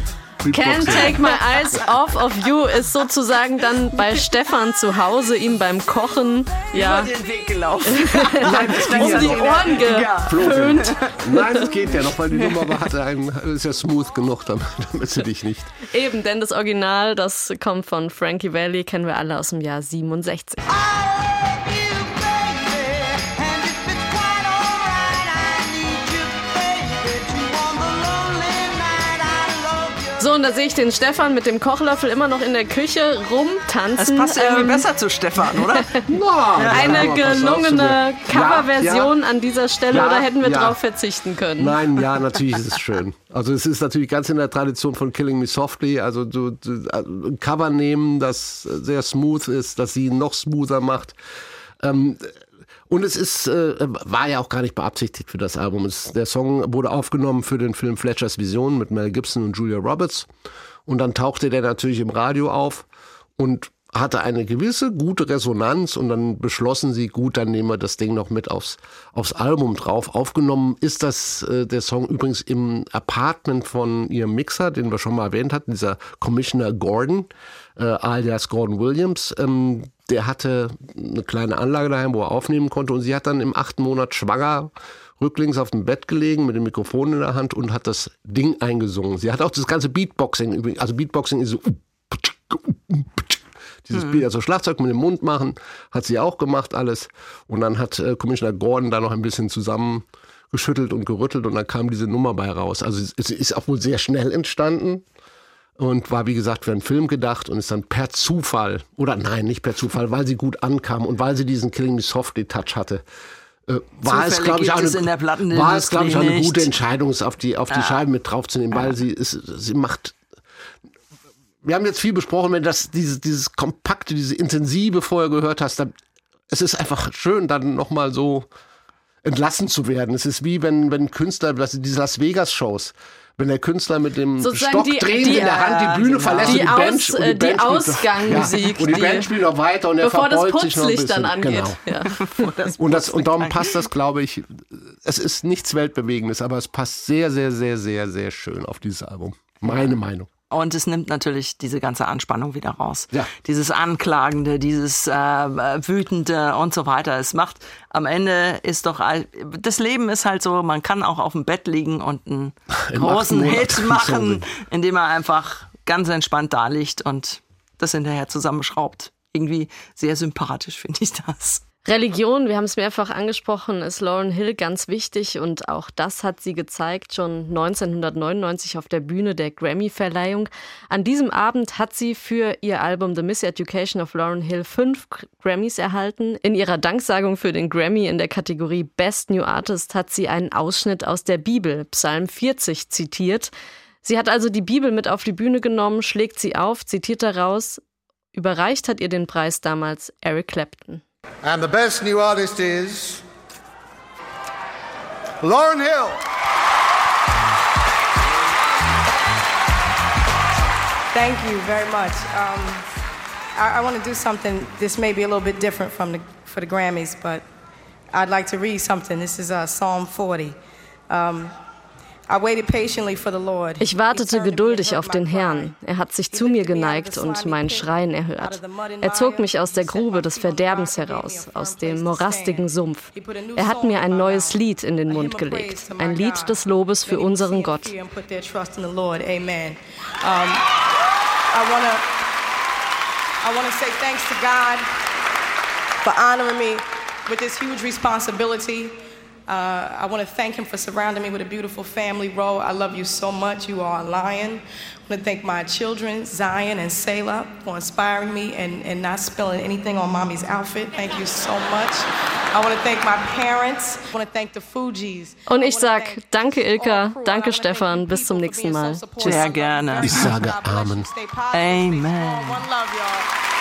Can't Take My Eyes Off of You ist sozusagen dann bei Stefan zu Hause, ihm beim Kochen ja, über den Weg gelaufen. Nein, um die Ohren geföhnt. Nein, das geht ja noch, weil die Nummer hatte einen, ist ja smooth genug, damit, damit sie dich nicht. Eben, denn das Original, das kommt von Frankie Valli, kennen wir alle aus dem Jahr 67. So, und da sehe ich den Stefan mit dem Kochlöffel immer noch in der Küche rumtanzen. Das passt ja irgendwie ähm, besser zu Stefan, oder? ja, Eine gelungene Coverversion ja, an dieser Stelle oder hätten wir drauf verzichten können? Nein, ja, natürlich ist es schön. Also es ist natürlich ganz in der Tradition von Killing Me Softly, also du, du ein Cover nehmen, das sehr smooth ist, das sie noch smoother macht. Ähm, und es ist, äh, war ja auch gar nicht beabsichtigt für das Album. Es, der Song wurde aufgenommen für den Film Fletchers Vision mit Mel Gibson und Julia Roberts. Und dann tauchte der natürlich im Radio auf und hatte eine gewisse gute Resonanz und dann beschlossen sie, gut, dann nehmen wir das Ding noch mit aufs, aufs Album drauf. Aufgenommen ist das äh, der Song übrigens im Apartment von ihrem Mixer, den wir schon mal erwähnt hatten, dieser Commissioner Gordon, äh, alias Gordon Williams. Ähm, der hatte eine kleine Anlage daheim, wo er aufnehmen konnte. Und sie hat dann im achten Monat schwanger rücklings auf dem Bett gelegen mit dem Mikrofon in der Hand und hat das Ding eingesungen. Sie hat auch das ganze Beatboxing übrigens, also Beatboxing ist so, Dieses Bild, also Schlagzeug mit dem Mund machen, hat sie auch gemacht alles. Und dann hat äh, Commissioner Gordon da noch ein bisschen zusammengeschüttelt und gerüttelt und dann kam diese Nummer bei raus. Also es ist auch wohl sehr schnell entstanden und war wie gesagt für einen Film gedacht und ist dann per Zufall oder nein, nicht per Zufall, weil sie gut ankam und weil sie diesen Killing Me Softly Touch hatte. Äh, war es, glaube ich, auch eine, war es, glaube ich, auch eine gute Entscheidung, es auf die, auf die ja. Scheiben mit draufzunehmen, weil sie, ist, sie macht wir haben jetzt viel besprochen, wenn das dieses, dieses kompakte, diese intensive vorher gehört hast, dann, es ist einfach schön, dann nochmal so entlassen zu werden. Es ist wie wenn, wenn Künstler, das diese Las Vegas Shows, wenn der Künstler mit dem Sozusagen Stock die, drehend die, in der Hand die Bühne genau. verlässt die und die Band, Aus, und die, die Band Ausgangsmusik. Ja, und die Band spielt noch weiter und er bevor das sich noch ein Putzlicht bisschen. dann angeht. Genau. Ja. das und, das, und darum passt das, glaube ich, es ist nichts Weltbewegendes, aber es passt sehr, sehr, sehr, sehr, sehr schön auf dieses Album. Meine Meinung. Und es nimmt natürlich diese ganze Anspannung wieder raus. Ja. Dieses Anklagende, dieses äh, Wütende und so weiter. Es macht, am Ende ist doch, das Leben ist halt so, man kann auch auf dem Bett liegen und einen Im großen Hit machen, indem er einfach ganz entspannt da liegt und das hinterher zusammenschraubt. Irgendwie sehr sympathisch finde ich das. Religion, wir haben es mehrfach angesprochen, ist Lauren Hill ganz wichtig und auch das hat sie gezeigt schon 1999 auf der Bühne der Grammy-Verleihung. An diesem Abend hat sie für ihr Album The Miseducation of Lauren Hill fünf Grammys erhalten. In ihrer Danksagung für den Grammy in der Kategorie Best New Artist hat sie einen Ausschnitt aus der Bibel, Psalm 40, zitiert. Sie hat also die Bibel mit auf die Bühne genommen, schlägt sie auf, zitiert daraus. Überreicht hat ihr den Preis damals Eric Clapton. And the best new artist is Lauren Hill. Thank you very much. Um, I, I want to do something. This may be a little bit different from the for the Grammys, but I'd like to read something. This is uh, Psalm 40. Um, Ich wartete geduldig auf den Herrn. Er hat sich zu mir geneigt und mein Schreien erhört. Er zog mich aus der Grube des Verderbens heraus, aus dem morastigen Sumpf. Er hat mir ein neues Lied in den Mund gelegt, ein Lied des Lobes für unseren Gott. I want to say thanks to God for honoring me with this huge responsibility. Uh, I want to thank him for surrounding me with a beautiful family row. I love you so much. You are a lion. I want to thank my children, Zion and Selah, for inspiring me and, and not spilling anything on mommy's outfit. Thank you so much. I want to thank my parents. I want to thank the Fugees. Und ich sag danke Ilka, danke Stefan, bis zum nächsten Mal. Tschüss. Sehr gerne. Ich sage Amen. Amen. One love, y'all.